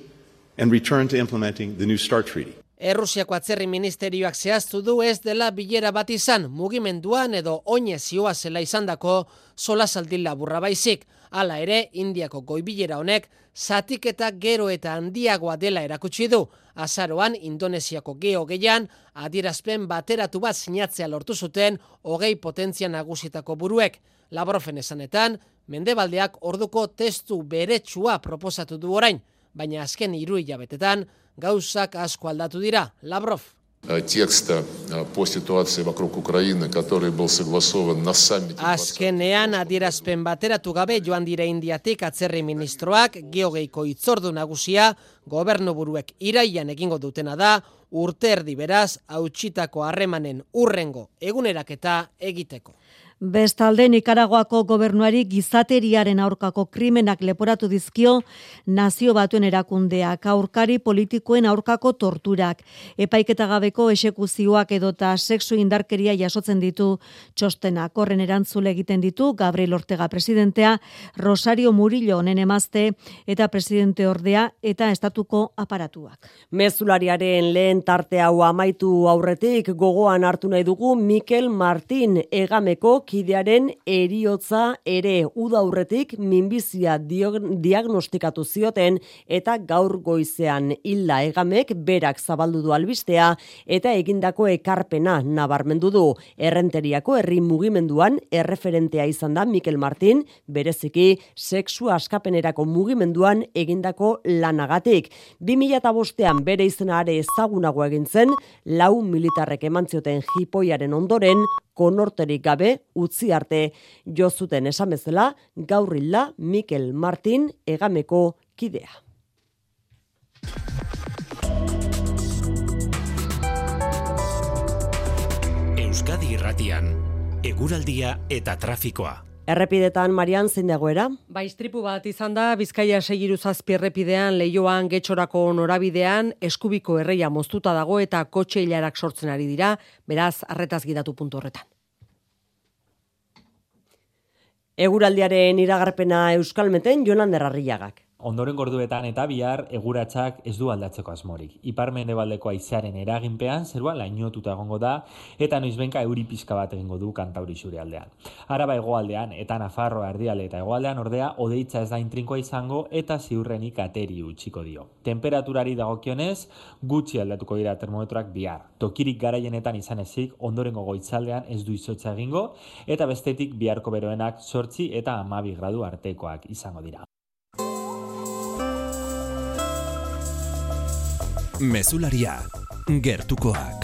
and return to implementing the New START Treaty. Errusiako atzerri ministerioak zehaztu du ez dela bilera bat izan mugimenduan edo oine zioa zela izandako sola saldin laburra baizik. Hala ere, Indiako goibilera honek zatik eta gero eta handiagoa dela erakutsi du. Azaroan, Indonesiako geo gehian, adierazpen bateratu bat sinatzea lortu zuten hogei potentzia nagusitako buruek. Labrofen esanetan, mendebaldeak orduko testu beretsua proposatu du orain, baina azken hiru hilabetetan, gauzak asko aldatu dira. Lavrov. текста по ситуации вокруг Украины, который был согласован на саммите. Azkenean adierazpen bateratu gabe joan dire indiatik atzerri ministroak geogeiko itzordu nagusia gobernu buruek iraian egingo dutena da urte erdi beraz hautsitako harremanen urrengo eguneraketa egiteko. Bestalde Nikaragoako gobernuari gizateriaren aurkako krimenak leporatu dizkio nazio batuen erakundeak, aurkari politikoen aurkako torturak, epaiketa gabeko esekuzioak edota sexu indarkeria jasotzen ditu txostenak. Horren erantzule egiten ditu Gabriel Ortega presidentea, Rosario Murillo honen emazte eta presidente ordea eta estatuko aparatuak. Mezulariaren lehen tarte hau amaitu aurretik gogoan hartu nahi dugu Mikel Martin egameko kidearen eriotza ere udaurretik minbizia diagnostikatu zioten eta gaur goizean hilda egamek berak zabaldu du albistea eta egindako ekarpena nabarmendu du. Errenteriako herri mugimenduan erreferentea izan da Mikel Martin bereziki sexu askapenerako mugimenduan egindako lanagatik. 2005ean bere izenare ezagunago egin zen lau militarrek emantzioten jipoiaren ondoren konorterik gabe utzi arte jo zuten esamezela gaurrilla Mikel Martin egameko kidea. Euskadi Irratian, eguraldia eta trafikoa. Errepidetan Marian zein dagoera? Ba, istripu bat izan da Bizkaia segiru zazpi errepidean leioan getxorako norabidean eskubiko erreia moztuta dago eta kotxe hilarak sortzen ari dira, beraz arretaz gidatu puntu horretan. Eguraldiaren iragarpena Euskalmeten Jonan Derrarriagak ondoren gorduetan eta bihar eguratzak ez du aldatzeko asmorik. Ipar mendebaldeko aizearen eraginpean zerua lainotuta egongo da eta noizbenka euri pizka bat egingo du kantauri zure aldean. Araba hegoaldean eta Nafarro erdiale eta hegoaldean ordea odeitza ez da intrinkoa izango eta ziurrenik ateri utziko dio. Temperaturari dagokionez gutxi aldatuko dira termometroak bihar. Tokirik garaienetan izan ezik ondorengo goitzaldean ez du izotza egingo eta bestetik biharko beroenak sortzi eta amabi gradu artekoak izango dira. Mesularia, gertukoak.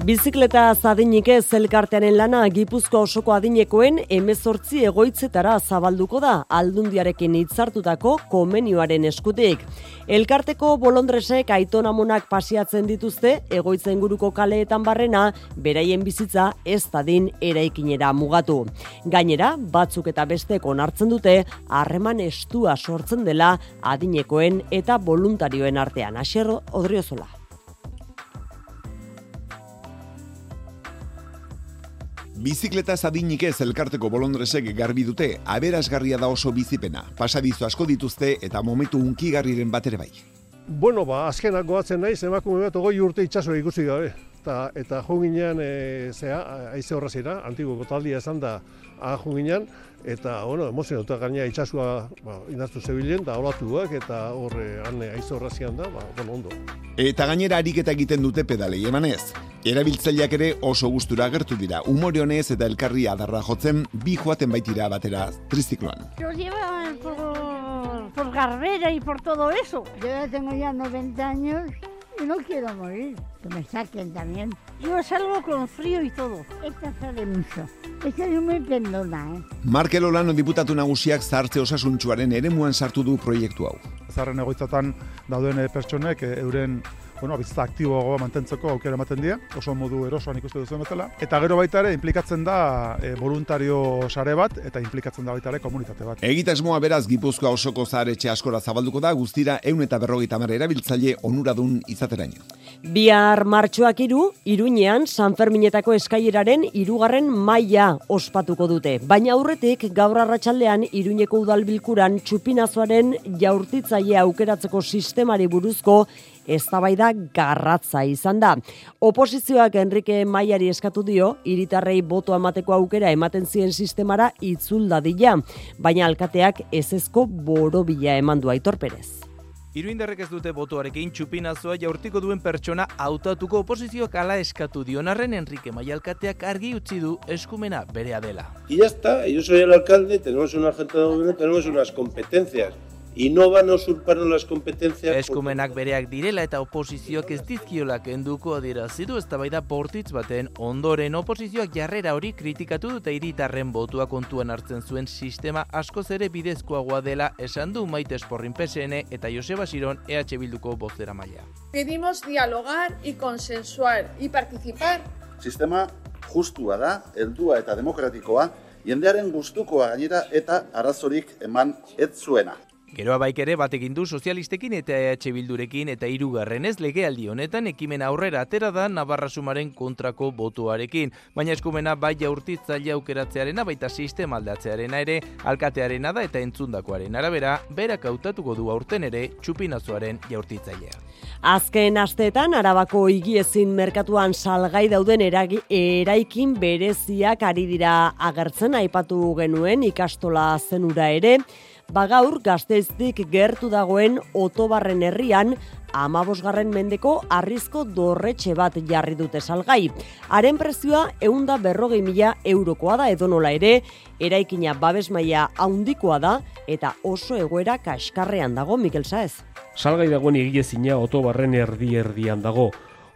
Bizikleta zadinik ez elkartearen lana Gipuzko osoko adinekoen emezortzi egoitzetara zabalduko da aldundiarekin hitzartutako komenioaren eskutik. Elkarteko bolondresek aitonamonak pasiatzen dituzte egoitzen guruko kaleetan barrena beraien bizitza ez dadin eraikinera mugatu. Gainera, batzuk eta bestek onartzen dute harreman estua sortzen dela adinekoen eta voluntarioen artean. Aserro, odriozola. Bizikleta zadinik ez elkarteko bolondresek garbi dute, aberasgarria da oso bizipena. Pasadizo asko dituzte eta momentu unkigarriren bat ere bai. Bueno, ba, azkenak goatzen naiz, emakume bat ogoi urte itxaso ikusi gabe. Ta, eta jo ginean, e, zea, aize horrazira, antigo gotaldia esan da, a jo ginean, eta bueno, emozionatuta gaina itsasua ba indartu zebilen da olatuak eta horre han aizo horrazian da, ba bueno, ondo. Eta gainera ariketa egiten dute pedalei emanez. Erabiltzaileak ere oso gustura agertu dira. Umore honez eta elkarri adarra jotzen bi joaten baitira batera trizikloan. Yo por, por Garbera y por todo eso. Yo ya tengo ya 90 años no quiero morir. Que me saquen también. Yo salgo con frío y todo. Esta sale mucho. Esta es muy pendona, eh. Markel Olano diputatu nagusiak zartze osasuntxuaren eremuan sartu du proiektu hau. Zarren egoitzatan dauden pertsonek euren bueno, bizitza aktiboagoa mantentzeko aukera ematen dira, oso modu erosoan ikuste duzu bezala. Eta gero baita ere, implikatzen da e, voluntario sare bat, eta implikatzen da baita ere komunitate bat. Egitasmoa beraz, Gipuzkoa osoko zaharetxe askora zabalduko da, guztira eun eta berrogeita mara erabiltzaile onuradun izateraino. Bihar martxoak iru, iruñean, San Ferminetako eskaileraren irugarren maila ospatuko dute. Baina aurretik, gaur arratsaldean iruñeko udalbilkuran txupinazoaren jaurtitzaile aukeratzeko sistemari buruzko eztabaida garratza izan da. Oposizioak Enrique Maiari eskatu dio, iritarrei boto emateko aukera ematen zien sistemara itzulda dila, baina alkateak ezezko borobila eman du aitorperez. Iruindarrek ez dute botoarekin txupinazoa jaurtiko duen pertsona hautatuko oposizioak ala eskatu dionarren Enrique Maialkateak argi utzi du eskumena berea dela. Y ya está, yo soy el alcalde, tenemos una gente de gobierno, tenemos unas competencias y no van a usurparnos las competencias. Eskumenak bereak direla eta oposizioak ez dizkiolak enduko adierazi du eztabaida portitz baten ondoren oposizioak jarrera hori kritikatu dute hiritarren botua kontuan hartzen zuen sistema askoz ere bidezkoagoa dela esan du Maite Esporrin PSN eta Joseba Siron EH Bilduko bozera maila. Pedimos dialogar y consensuar y participar. Sistema justua da, heldua eta demokratikoa, jendearen gustukoa gainera eta arazorik eman ez zuena. Geroa baik ere bat egin du sozialistekin eta EH Bildurekin eta hirugarrenez legealdi honetan ekimen aurrera atera da Navarra Sumaren kontrako botuarekin, baina eskumena bai jaurtitzaile aukeratzearena baita sistema aldatzearena ere alkatearena da eta entzundakoaren arabera berak hautatuko du aurten ere txupinazoaren jaurtitzailea. Azken asteetan Arabako higiezin merkatuan salgai dauden eragi, eraikin bereziak ari dira agertzen aipatu genuen ikastola zenura ere, bagaur gazteiztik gertu dagoen otobarren herrian, amabosgarren mendeko arrizko dorretxe bat jarri dute salgai. Haren prezioa eunda berrogei mila eurokoa da edonola ere, eraikina babes maila haundikoa da eta oso egoera kaskarrean dago, Mikel Saez. Salgai dagoen egilezina otobarren erdi erdian dago.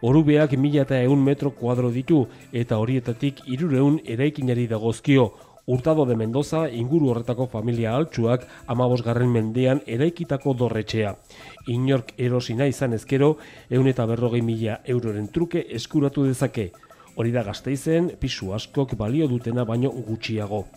Orubeak mila eta eun metro kuadro ditu eta horietatik irureun eraikinari dagozkio. Urtado de Mendoza inguru horretako familia altsuak amabosgarren mendean eraikitako dorretxea. Inork erosina izan ezkero, eun eta berrogei mila euroren truke eskuratu dezake. Hori da gazteizen, pisu askok balio dutena baino gutxiago.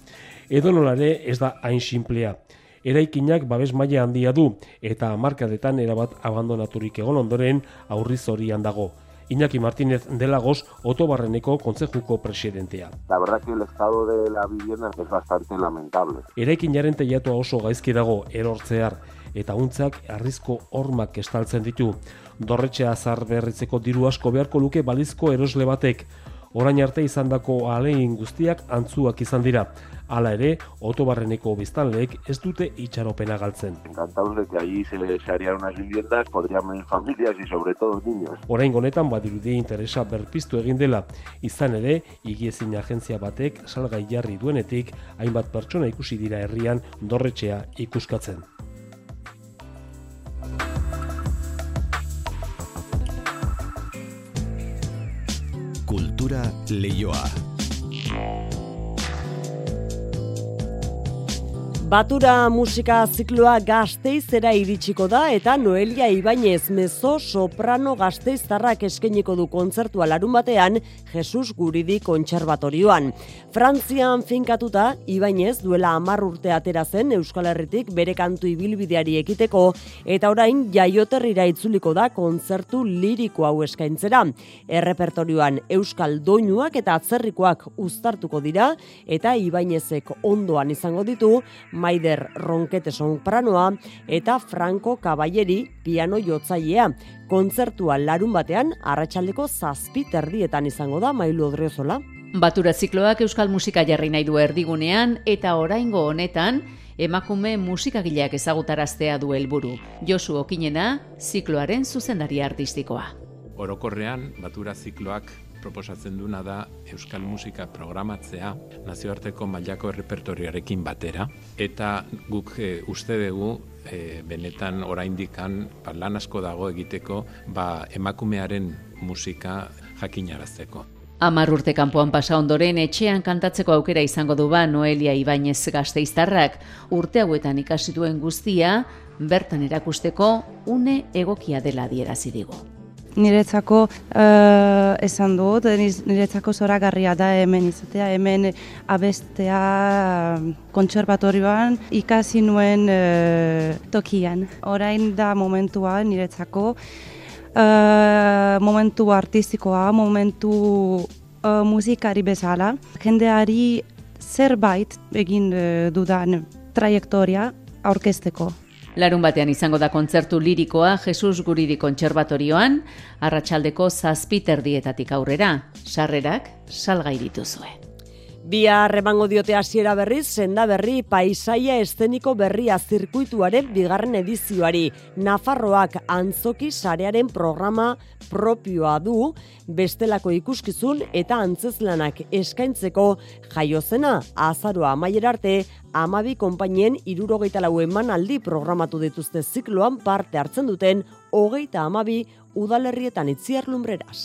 Edo nolare ez da hain simplea. Eraikinak babes maila handia du eta markadetan erabat abandonaturik egon ondoren aurriz horian dago. Iñaki Martínez de Lagos, Otobarreneko Kontzejuko presidentea. La verdad que el estado de la vivienda es bastante lamentable. Eraikinaren teiatua oso gaizki dago erortzear eta untzak arrizko hormak estaltzen ditu. Dorretxea azar berritzeko diru asko beharko luke balizko erosle batek. Orain arte izandako alegin guztiak antzuak izan dira. Hala ere, otobarreneko biztanleek ez dute itxaropena galtzen. Encantados de que allí se, se harían unas viviendas, podrían venir familias y sobre todo niños. Orain honetan badirudi interesa berpiztu egin dela. Izan ere, igiezin agentzia batek salgai jarri duenetik, hainbat pertsona ikusi dira herrian dorretxea ikuskatzen. Cultura Leyoa. Batura musika zikloa gazteizera iritsiko da eta Noelia Ibainez mezo soprano gazteiztarrak eskeniko du kontzertua larun batean Jesus Guridi kontserbatorioan. Frantzian finkatuta Ibainez duela amar urte atera zen Euskal Herritik bere kantu ibilbideari ekiteko eta orain jaioterrira itzuliko da kontzertu liriko hau eskaintzera. Errepertorioan Euskal Doinuak eta atzerrikoak uztartuko dira eta Ibainezek ondoan izango ditu Maider Ronkete sopranoa eta Franco Caballeri piano jotzailea. Kontzertua larun batean arratsaldeko zazpi terdietan izango da Mailu Odriozola. Batura zikloak euskal musika jarri nahi du erdigunean eta oraingo honetan emakume musikagileak ezagutaraztea du helburu. Josu Okinena, zikloaren zuzendari artistikoa. Orokorrean, batura zikloak proposatzen duna da euskal musika programatzea nazioarteko mailako errepertorioarekin batera. Eta guk e, uste dugu e, benetan oraindikan ba, lan asko dago egiteko ba, emakumearen musika jakinarazteko. Amar urte kanpoan pasa ondoren etxean kantatzeko aukera izango du ba Noelia Ibainez gazteiztarrak urte hauetan ikasi duen guztia bertan erakusteko une egokia dela adierazi digu niretzako uh, esan dut, niretzako zoragarria da hemen izatea, hemen abestea kontserbatorioan ikasi nuen uh, tokian. Orain da momentua niretzako uh, momentu artistikoa, momentu uh, musikari bezala, jendeari zerbait egin uh, dudan trajektoria aurkezteko. Larun batean izango da kontzertu lirikoa Jesus Guridi Kontserbatorioan, arratsaldeko zazpiterdietatik aurrera, sarrerak salgai dituzue. Bia remango diote hasiera berriz, senda berri paisaia esteniko berria zirkuituaren bigarren edizioari. Nafarroak antzoki sarearen programa propioa du, bestelako ikuskizun eta antzezlanak eskaintzeko jaiozena azaroa amaier arte, amabi konpainien irurogeita lau eman aldi programatu dituzte zikloan parte hartzen duten, hogeita amabi udalerrietan itziar lumbreraz.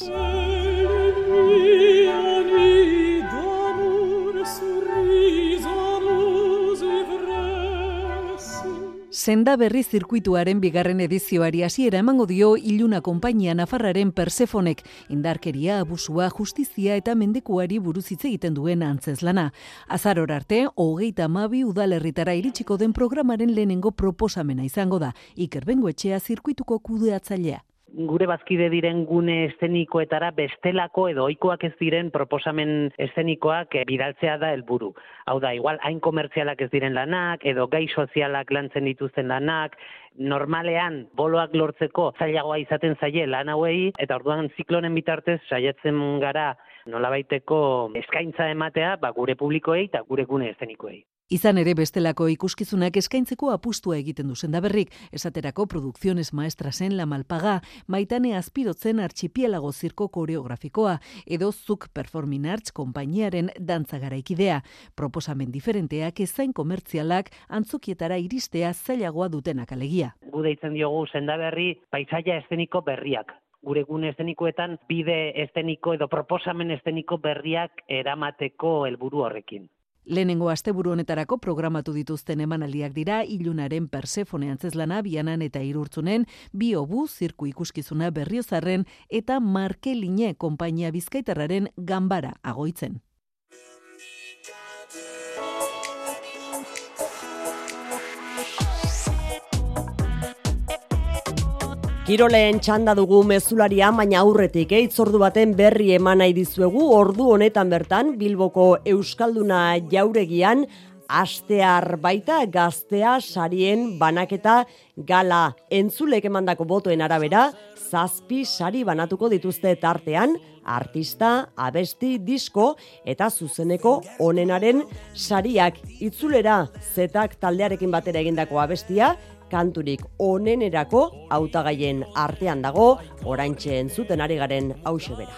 Senda berri zirkuituaren bigarren edizioari hasiera emango dio Iluna konpainia Nafarraren Persefonek. Indarkeria, abusua, justizia eta mendekuari buruz hitz egiten duen antzeslana. Azaror arte, hogeita mabi udalerritara iritsiko den programaren lehenengo proposamena izango da, Iker Bengoetxea zirkuituko kudeatzailea gure bazkide diren gune eszenikoetara bestelako edo ohikoak ez diren proposamen eszenikoak eh, bidaltzea da helburu. Hau da, igual hain komertzialak ez diren lanak edo gai sozialak lantzen dituzten lanak, normalean boloak lortzeko zailagoa izaten zaie lan hauei eta orduan ziklonen bitartez saiatzen gara nolabaiteko eskaintza ematea ba, gure publikoei eta gure gune eszenikoei. Izan ere bestelako ikuskizunak eskaintzeko apustua egiten du berrik, esaterako produkziones maestrasen la malpaga, maitane azpirotzen archipielago zirko koreografikoa, edo zuk performing arts konpainiaren dantza garaikidea. Proposamen diferenteak ezain komertzialak antzokietara iristea zailagoa dutenak alegia. Gu deitzen diogu sendaberri paisaia eszeniko berriak, gure gune eszenikoetan bide eszeniko edo proposamen eszeniko berriak eramateko helburu horrekin. Lehenengo asteburu honetarako programatu dituzten emanaldiak dira Ilunaren Persefone antzezlana Bianan eta Irurtzunen, Biobu zirku ikuskizuna Berriozarren eta Markeline konpainia Bizkaitarraren Gambara agoitzen. Kiroleen txanda dugu mezularia, baina aurretik eitz ordu baten berri eman nahi dizuegu, ordu honetan bertan, Bilboko Euskalduna jauregian, astear baita gaztea sarien banaketa gala. Entzulek emandako botoen arabera, zazpi sari banatuko dituzte tartean, artista, abesti, disko eta zuzeneko onenaren sariak. Itzulera zetak taldearekin batera egindako abestia, kanturik onenerako hautagaien artean dago, oraintxe entzuten ari garen hause bera.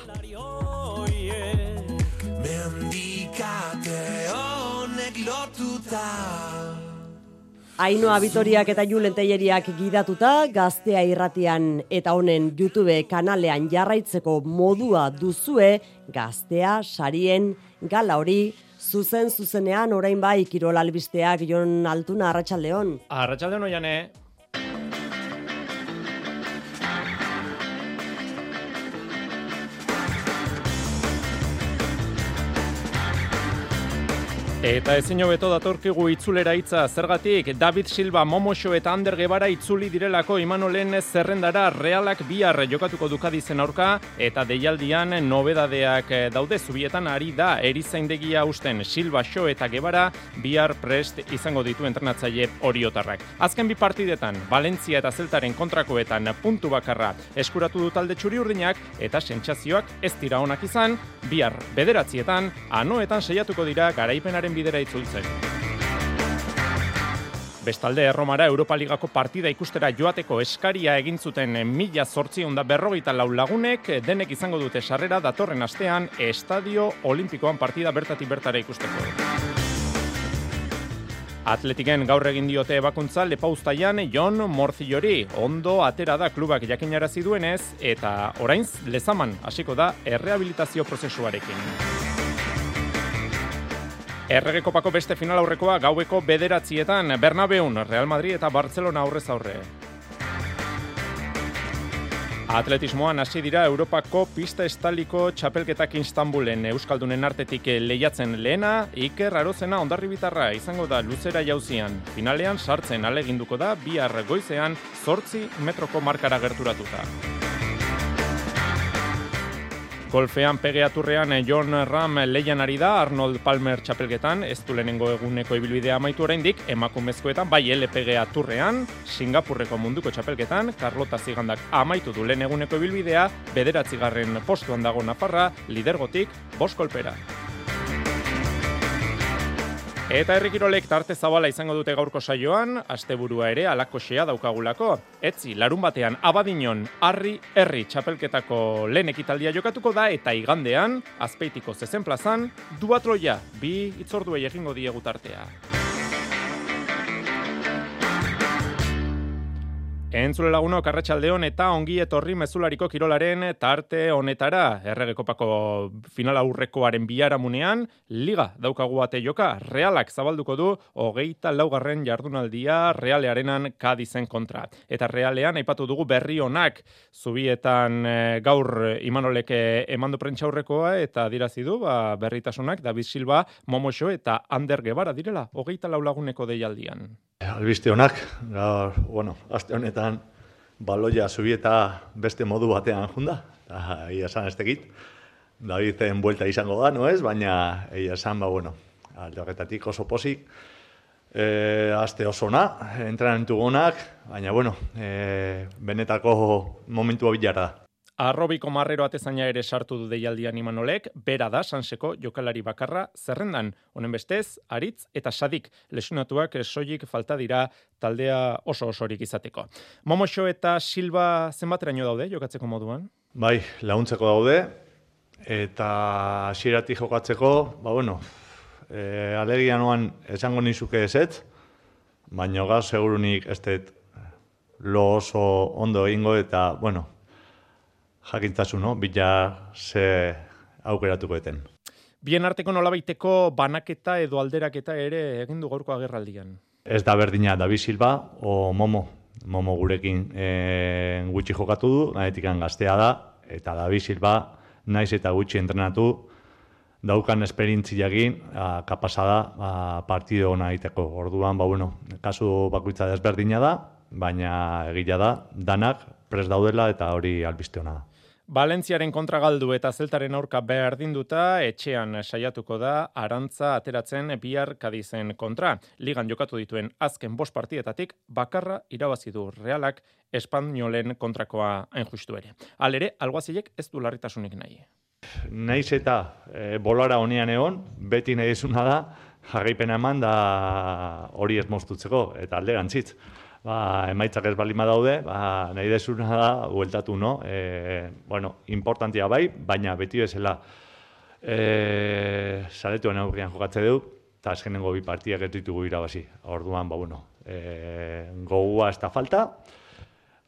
Ainoa Bitoriak eta Julen Teieriak gidatuta, gaztea irratian eta honen YouTube kanalean jarraitzeko modua duzue, gaztea sarien gala hori zuzen zuzenean orain bai kirol albisteak Jon Altuna Arratsaldeon. Arratsaldeon oiane. Eta ezin hobeto datorkigu itzulera hitza zergatik David Silva, Momoxo eta Ander Gebara itzuli direlako Imanolen zerrendara realak bihar jokatuko dukadizen aurka eta deialdian nobedadeak daude zubietan ari da erizaindegia usten Silva, Xo eta Gebara bihar prest izango ditu entrenatzaile oriotarrak. Azken bi partidetan, Valentzia eta Zeltaren kontrakoetan puntu bakarra eskuratu du talde txuri urdinak eta sentsazioak ez dira onak izan, bihar bederatzietan, anoetan seiatuko dira garaipenaren bidera itzultzen. Bestalde Erromara Europa Ligako partida ikustera joateko eskaria egin zuten mila zortzi onda berrogeita lau lagunek, denek izango dute sarrera datorren astean Estadio Olimpikoan partida bertatik bertara ikusteko. Atletiken gaur egin diote ebakuntza lepauztaian Jon Morzillori, ondo atera da klubak jakinarazi duenez, eta orainz lezaman hasiko da errehabilitazio prozesuarekin. Erregekopako beste final aurrekoa gaueko bederatzietan Bernabeun, Real Madrid eta Barcelona aurrez aurre. Atletismoan hasi dira Europako pista estaliko txapelketak Istanbulen Euskaldunen artetik lehiatzen lehena, Iker Arozena ondarribitarra izango da luzera jauzian. Finalean sartzen aleginduko da bihar goizean zortzi metroko markara gerturatuta. Golfean pegeaturrean eh, John Ram leian ari da Arnold Palmer txapelgetan, ez du lehenengo eguneko ibilbidea amaitu oraindik emakumezkoetan bai LPGA turrean, Singapurreko munduko txapelketan, Carlota Zigandak amaitu du lehen eguneko ibilbidea, bederatzigarren postuan dago Nafarra, lidergotik, boskolpera. Eta herrikirolek tarte zabala izango dute gaurko saioan, asteburua ere alakoxea daukagulako. Etzi, larun batean abadinon, harri, herri txapelketako lehen ekitaldia jokatuko da, eta igandean, azpeitiko zezen plazan, duatroia, bi itzorduei egingo diegu tartea. Entzule laguno, karratxaldeon eta ongi etorri mezulariko kirolaren tarte honetara. Erregekopako finala aurrekoaren biharamunean, liga daukagu bate joka, realak zabalduko du, hogeita laugarren jardunaldia realearenan kadizen kontra. Eta realean, aipatu dugu berri honak, zubietan e, gaur imanoleke emandu prentxaurrekoa eta dirazi du ba, berritasunak, David Silva, Momoxo eta Ander Gebara direla, hogeita laulaguneko deialdian. Albiste honak, gaur, bueno, aste honetan baloia zubieta beste modu batean junda, eta ia esan ez tekit. Davizen buelta izango da, no ez? Baina ia esan, ba, bueno, alde horretatik oso posik. E, aste oso na, entrenamentu gonak, baina, bueno, e, benetako momentua bilara da. Arrobiko marrero atezaina ere sartu du deialdian imanolek, bera da sanseko jokalari bakarra zerrendan. Honen bestez, aritz eta sadik lesunatuak soilik falta dira taldea oso osorik izateko. Momoxo eta Silva zenbateraino daude jokatzeko moduan? Bai, launtzeko daude, eta xirati jokatzeko, ba bueno, e, alegia noan esango nizuke ezet, baina gaz segurunik ez lo oso ondo egingo eta, bueno, jakintasun, no? Bila ze aukeratuko eten. Bien arteko nolabaiteko banaketa edo alderaketa ere egin du gaurko agerraldian. Ez da berdina David Silva o Momo. Momo gurekin e, gutxi jokatu du, nahetik gaztea da, eta David Silva naiz eta gutxi entrenatu, daukan esperintziagin, kapasa da ba, partido hona egiteko. Orduan, ba, bueno, kasu bakoitza desberdina da, baina egila da, danak pres daudela eta hori albiste hona da. Valentziaren kontra galdu eta zeltaren aurka behar dinduta, etxean saiatuko da arantza ateratzen bihar kadizen kontra. Ligan jokatu dituen azken bost partietatik bakarra irabazi du realak espanyolen kontrakoa hain justu ere. Alere, alguazilek ez du larritasunik nahi. Naiz eta e, bolara honean egon, beti nahi da, jarraipena eman da hori ez moztutzeko, eta alde gantzitz ba, emaitzak ez balima daude, ba, nahi desuna da, hueltatu, no? E, bueno, importantia bai, baina beti bezala e, saletuen aurrian jokatze du, eta azkenengo bi partiak ez ditugu irabazi. Orduan, ba, bueno, e, gogua ez da falta,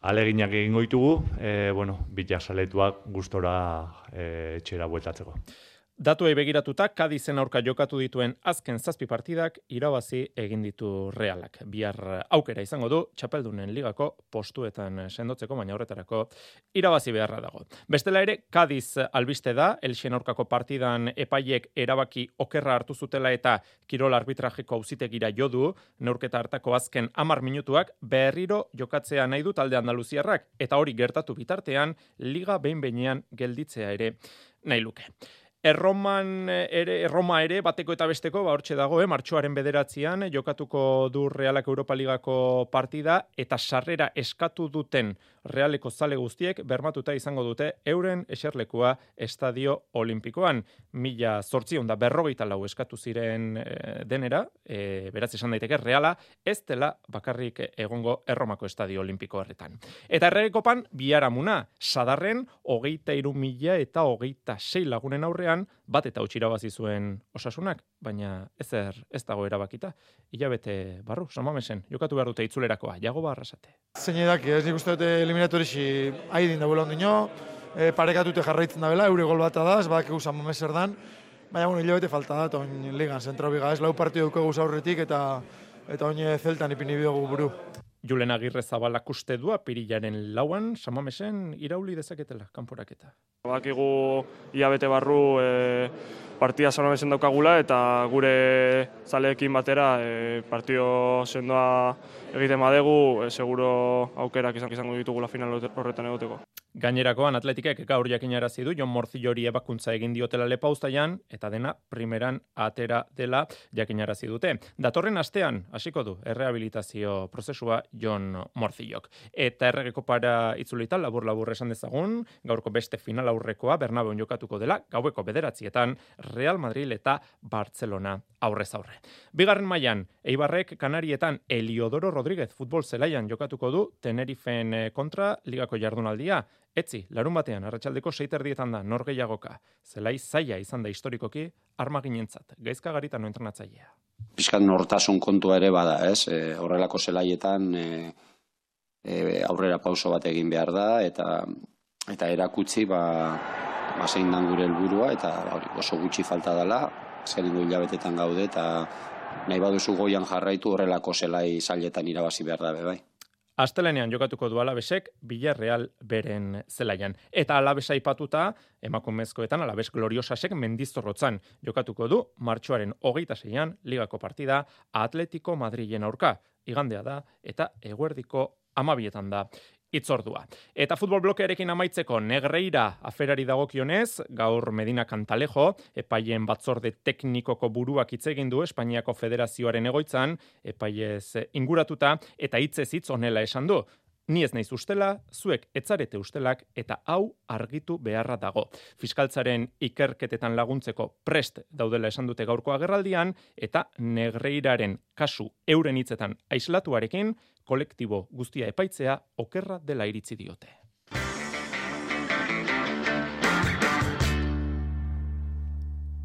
aleginak egin goitugu, e, bueno, bitak saletuak gustora e, etxera bueltatzeko. Datuei begiratuta, Kadizen aurka jokatu dituen azken zazpi partidak irabazi egin ditu realak. Bihar aukera izango du, txapeldunen ligako postuetan sendotzeko, baina horretarako irabazi beharra dago. Bestela ere, Kadiz albiste da, elxen aurkako partidan epaiek erabaki okerra hartu zutela eta kirol arbitrajeko auzitegira jodu, neurketa hartako azken amar minutuak berriro jokatzea nahi du talde Andaluziarrak, eta hori gertatu bitartean, liga behin behinean gelditzea ere nahi luke. Erroman ere, Erroma ere, bateko eta besteko, ba, hortxe dago, eh, martxoaren bederatzean, jokatuko du Realak Europa Ligako partida, eta sarrera eskatu duten realeko zale guztiek bermatuta izango dute euren eserlekua estadio olimpikoan. Mila zortzion da berrogeita lau eskatu ziren e, denera, e, beraz esan daiteke, reala ez dela bakarrik egongo erromako estadio olimpiko horretan. Eta erregekopan, biharamuna, sadarren, hogeita iru mila eta hogeita sei lagunen aurrean, bat eta utxira zuen osasunak, baina ezer ez dago erabakita. Ilabete barru, somamesen, jokatu behar dute itzulerakoa, jago barrasate. Zein edak, ez nik uste dute eliminatorixi haidin dagoela ondino, e, parekatute jarraitzen da bela, eure gol bat da, ez badak egusan mameser dan, baina bueno, hilabete falta da, eta oin ligan, zentro biga, ez lau partio duko aurretik, eta eta oin zeltan ipini bidogu buru. Julen Agirre Zabalak uste du apirilaren lauan, samamesen irauli dezaketela, kanporaketa. Bakigu iabete barru e, partia samamesen daukagula eta gure zaleekin batera e, partio sendoa egiten badegu, e, seguro aukerak izango ditugula final horretan egoteko. Gainerakoan atletikek gaur jakinarazi du Jon Morzillori ebakuntza egin diotela lepauztaian eta dena primeran atera dela jakinarazi dute. Datorren astean hasiko du errehabilitazio prozesua Jon Morzillok. Eta erregeko para itzulita labur labur esan dezagun, gaurko beste final aurrekoa Bernabeun jokatuko dela, gaueko bederatzietan Real Madrid eta Barcelona aurrez aurre. Bigarren mailan Eibarrek Kanarietan Eliodoro Rodríguez futbol zelaian jokatuko du Tenerifen eh, kontra ligako jardunaldia. Etzi, larun batean, arratsaldeko seiterdietan da, norgeiagoka. Zelai zaila izan da historikoki, arma ginentzat. Gaizka garita no entrenatzailea. Piskat nortasun kontua ere bada, ez? E, horrelako zelaietan, e, e, aurrera pauso bat egin behar da eta eta erakutsi ba ba zein dan gure helburua eta hori oso gutxi falta dela zelingo hilabetetan gaude eta nahi baduzu goian jarraitu horrelako zelai zailetan irabazi behar da bai. Astelenean jokatuko du Alabesek Villarreal beren zelaian. Eta Alabesa ipatuta, emakumezkoetan Alabes gloriosasek mendizorrotzan jokatuko du martxoaren hogeita zeian ligako partida Atletico Madrilen aurka. Igandea da eta eguerdiko amabietan da itzordua. Eta futbol blokearekin amaitzeko negreira aferari dagokionez, gaur Medina Cantalejo, epaien batzorde teknikoko buruak hitz egin du Espainiako Federazioaren egoitzan, epaiez inguratuta, eta hitzez hitz onela esan du. Ni ez naiz ustela, zuek etzarete ustelak eta hau argitu beharra dago. Fiskaltzaren ikerketetan laguntzeko prest daudela esan dute gaurko agerraldian eta negreiraren kasu euren hitzetan aislatuarekin kolektibo guztia epaitzea okerra dela iritzi diote.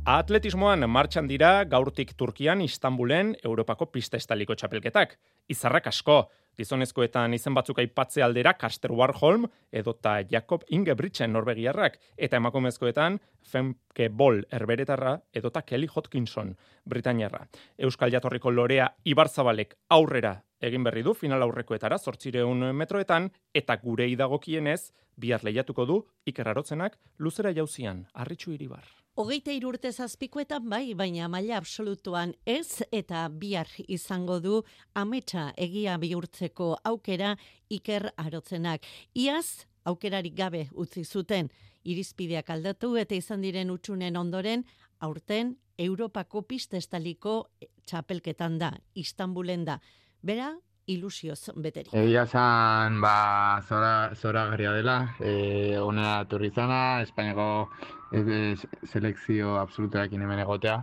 Atletismoan martxan dira gaurtik Turkian, Istanbulen, Europako pista estaliko txapelketak. Izarrak asko, Gizonezkoetan izen batzuk aipatze aldera Kaster Warholm edota Jakob Ingebrigtsen norbegiarrak eta emakumezkoetan Femke Bol erberetarra edota Kelly Hodkinson Britainiarra. Euskal Jatorriko Lorea Ibarzabalek aurrera egin berri du final aurrekoetara 800 metroetan eta gure idagokienez bihar lehiatuko du ikerrarotzenak luzera jauzian Arritxu Iribar. Hogeita irurte zazpikoetan bai, baina maila absolutuan ez eta bihar izango du ametsa egia bihurtzeko aukera iker arotzenak. Iaz, aukerarik gabe utzi zuten, irizpideak aldatu eta izan diren utxunen ondoren, aurten Europako pistestaliko txapelketan da, Istanbulen da. Bera, ilusioz beteri. Egia zan, ba, zora, zora dela, e, honera turrizana, Espainiako ez selekzio absolutarekin hemen egotea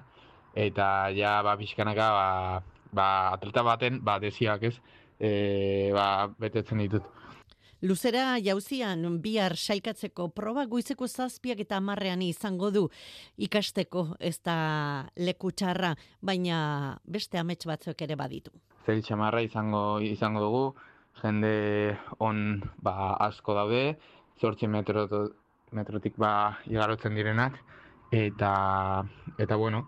eta ja ba pixkanaka ba, ba atleta baten ba desiak ez e, ba betetzen ditut Luzera jauzian bihar sailkatzeko proba goizeko zazpiak eta marrean izango du ikasteko ez da leku txarra, baina beste amets batzuk ere baditu. Zer txamarra izango, izango dugu, jende on ba, asko daude, zortzi metro metrotik ba igarotzen direnak. Eta eta bueno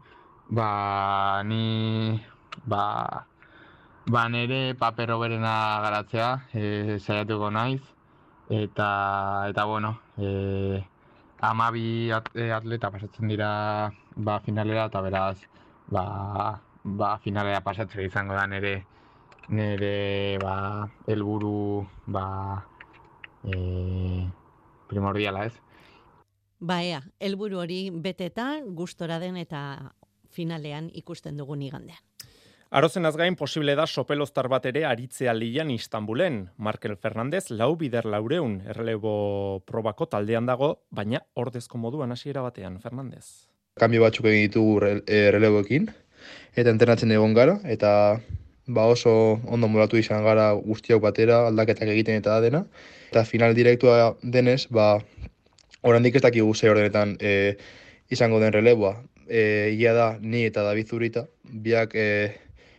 ba ni ba ba nere papero berena garatzea e, saiatuko naiz. Eta eta bueno e, amabi e, atleta pasatzen dira ba finalera eta beraz ba ba finalera pasatzen izango da nere nere ba helburu ba e, primordiala ez Baea, helburu hori beteta gustora den eta finalean ikusten dugun igandean. Arozen azgain posible da sopeloztar bat ere aritzea lian Istanbulen. Markel Fernandez lau bider laureun errelebo probako taldean dago, baina ordezko moduan hasiera batean, Fernandez. Kambio batzuk egin ditugu erreleboekin, eta entrenatzen egon gara, eta ba oso ondo molatu izan gara guztiak batera, aldaketak egiten eta dena. Eta final direktua denez, ba, Horandik ez dakigu ze ordenetan e, izango den releboa. E, ia da, ni eta David Zurita, biak e,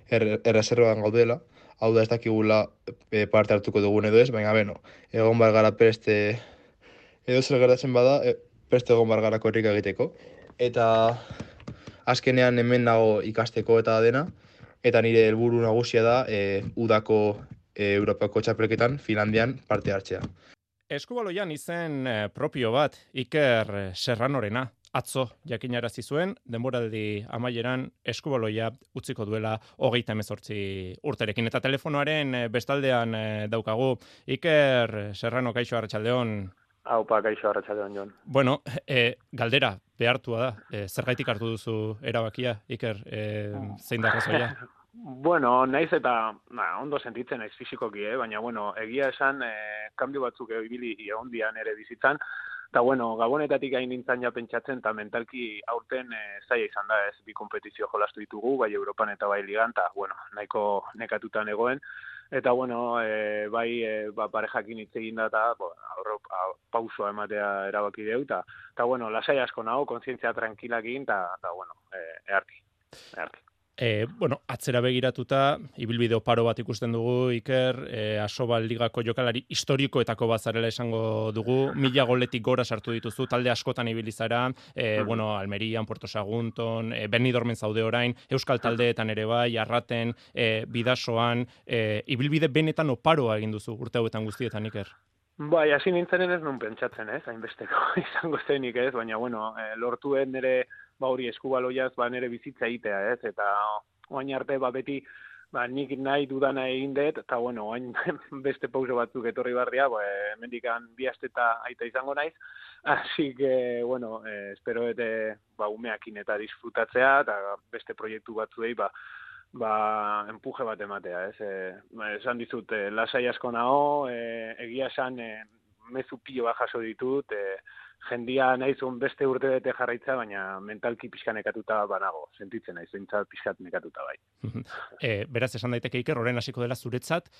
er, erreserban gaudela, hau da ez dakigula e, parte hartuko dugun edo ez, baina beno, egon bar gara preste, edo zer gertatzen bada, e, preste egon bar gara egiteko. Eta azkenean hemen dago ikasteko eta dena, eta nire helburu nagusia da e, udako e, Europako txapelketan Finlandian parte hartzea. Eskubaloian izen eh, propio bat Iker Serranorena. Atzo jakinarazi zuen denboraldi amaieran eskubaloia utziko duela hogeita hemezortzi urterekin. Eta telefonoaren bestaldean daukagu. Iker Serrano kaixo arratsaldeon Aupa kaixo arratsaldeon Jon. Bueno, e, galdera behartua da. E, zergaitik hartu duzu erabakia Iker? E, zein da razoia (laughs) Bueno, naiz eta na, ondo sentitzen naiz fisikoki, eh? baina bueno, egia esan eh, kanbio batzuk ibili egondian ere bizitzan, eta bueno, gabonetatik hain nintzen ja pentsatzen, eta mentalki aurten eh, zaila izan da ez? Bi kompetizio jolastu ditugu, bai Europan eta bai Ligan, eta bueno, nahiko nekatutan egoen, eta bueno, eh, bai eh, ba, parejakin hitz egin da, bo, pausoa ematea erabaki deu, eta bueno, lasai asko nago, konsientzia tranquilakin, eta bueno, eh, earki, earki. E, bueno, atzera begiratuta, ibilbide oparo bat ikusten dugu, Iker, e, asobal ligako jokalari historikoetako bazarela esango dugu, mila goletik gora sartu dituzu, talde askotan ibilizara, e, bueno, Almerian, Puerto Sagunton, e, Benidormen zaude orain, Euskal taldeetan ere bai, Arraten, e, Bidasoan, e, ibilbide benetan oparoa egin duzu urte hauetan guztietan, Iker. Bai, hasi nintzen ez nun pentsatzen, ez, hainbesteko (laughs) izango zenik, ez, baina, bueno, e, lortuen nire, ba hori eskubaloiaz, ba nire bizitza egitea, ez, eta oain arte, ba beti, ba nik nahi dudana egin dut, eta bueno, oain (laughs) beste pauso batzuk etorri barria, ba, e, mendikan bi asteta aita izango naiz, así que, bueno, e, espero ete, ba, umeakin eta disfrutatzea, eta beste proiektu batzuei, ba, ba, empuje bat ematea, ez, e, ba, esan dizut, e, lasai asko naho, e, egia esan, e, mezu pilo jaso ditut, e, jendia naizun beste urte bete jarraitza, baina mentalki pixka nekatuta banago, sentitzen naiz, zentzat pixkat nekatuta bai. e, beraz, esan daiteke iker, horren hasiko dela zuretzat,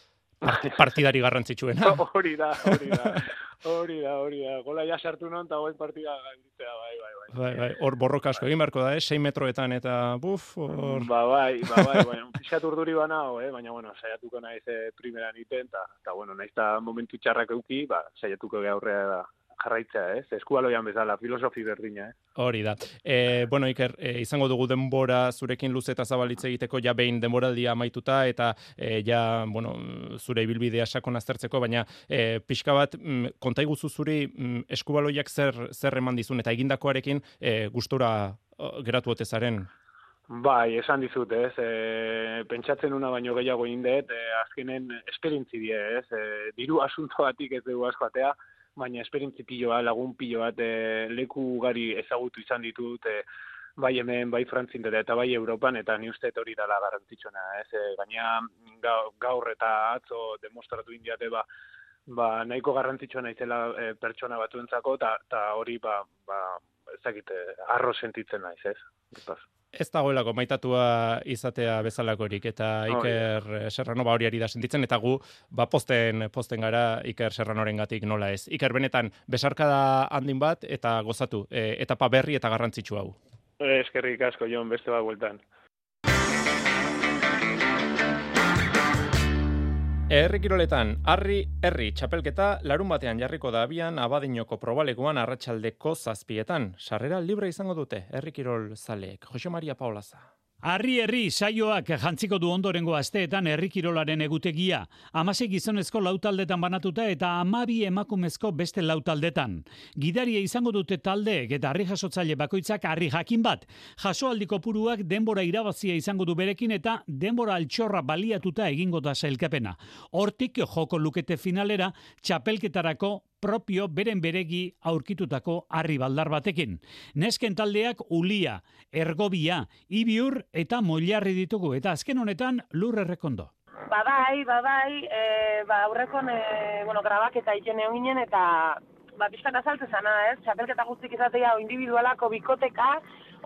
(laughs) partidari garrantzitsuena. (laughs) hori da, hori da. Hori da, hori da. Gola ja sartu non, eta hoen partida galditzea, bai, bai, bai. Bai, bai, hor borroka asko egin beharko da, eh? 6 metroetan eta buf, hor... Ba, bai, ba, bai, bai, pixat urduri bana, eh? baina, bueno, saiatuko naiz eh, primera niten, eta, bueno, naiz ta momentu txarrak euki, ba, saiatuko gehaurrea da, jarraitzea, ez? Eskualoian bezala, filosofi berdina, eh? Hori da. E, bueno, Iker, e, izango dugu denbora zurekin luze eta zabalitze egiteko ja behin denboraldia amaituta eta e, ja, bueno, zure ibilbidea sakon aztertzeko, baina e, pixka bat mm, konta iguzu zuri mm, eskubaloiak zer, zer eman dizun eta egindakoarekin e, gustura geratu otezaren? Bai, esan dizut, ez, e, pentsatzen una baino gehiago indet, e, azkenen esperientzi die, ez, e, diru asunto batik ez dugu askoatea, baina esperintzi piloa, lagun pilo bat, e, leku ugari ezagutu izan ditut, e, bai hemen, bai frantzin eta bai Europan, eta ni uste hori dala garrantzitsona, ez, e, gaina gaur eta atzo demostratu indiate, ba, ba nahiko garrantzitsua naizela e, pertsona batuentzako, eta hori, ba, ba, ezakite, arro sentitzen naiz, ez? Ez dagoelako maitatua izatea bezalakorik eta Iker oh, Serrano ba hori ari da sentitzen eta gu ba posten posten gara Iker Serranorengatik nola ez. Iker benetan besarkada handin bat eta gozatu e, etapa berri eta garrantzitsu hau. Eskerrik asko Jon beste bat bueltan. Herri harri, herri, txapelketa, larun batean jarriko da abian, abadinoko probaleguan arratsaldeko zazpietan. Sarrera libre izango dute, herri zaleek. Jose Maria Paulaza. Arri herri saioak jantziko du ondorengo asteetan herrikirolaren egutegia. Hamasei gizonezko lautaldetan banatuta eta amabi emakumezko beste lautaldetan. Gidaria izango dute taldeek eta harri jasotzaile bakoitzak harri jakin bat. Jasoaldiko puruak denbora irabazia izango du berekin eta denbora altxorra baliatuta egingo da sailkapena. Hortik joko lukete finalera txapelketarako propio beren beregi aurkitutako harri baldar batekin. Nesken taldeak ulia, ergobia, ibiur eta moilarri ditugu eta azken honetan lur errekondo. Ba bai, ba bai, e, ba aurrekon e, bueno, grabak eta ikene ginen eta ba pizkan azaltze zana, ez? Txapelketa guztik izatea o individualako bikoteka,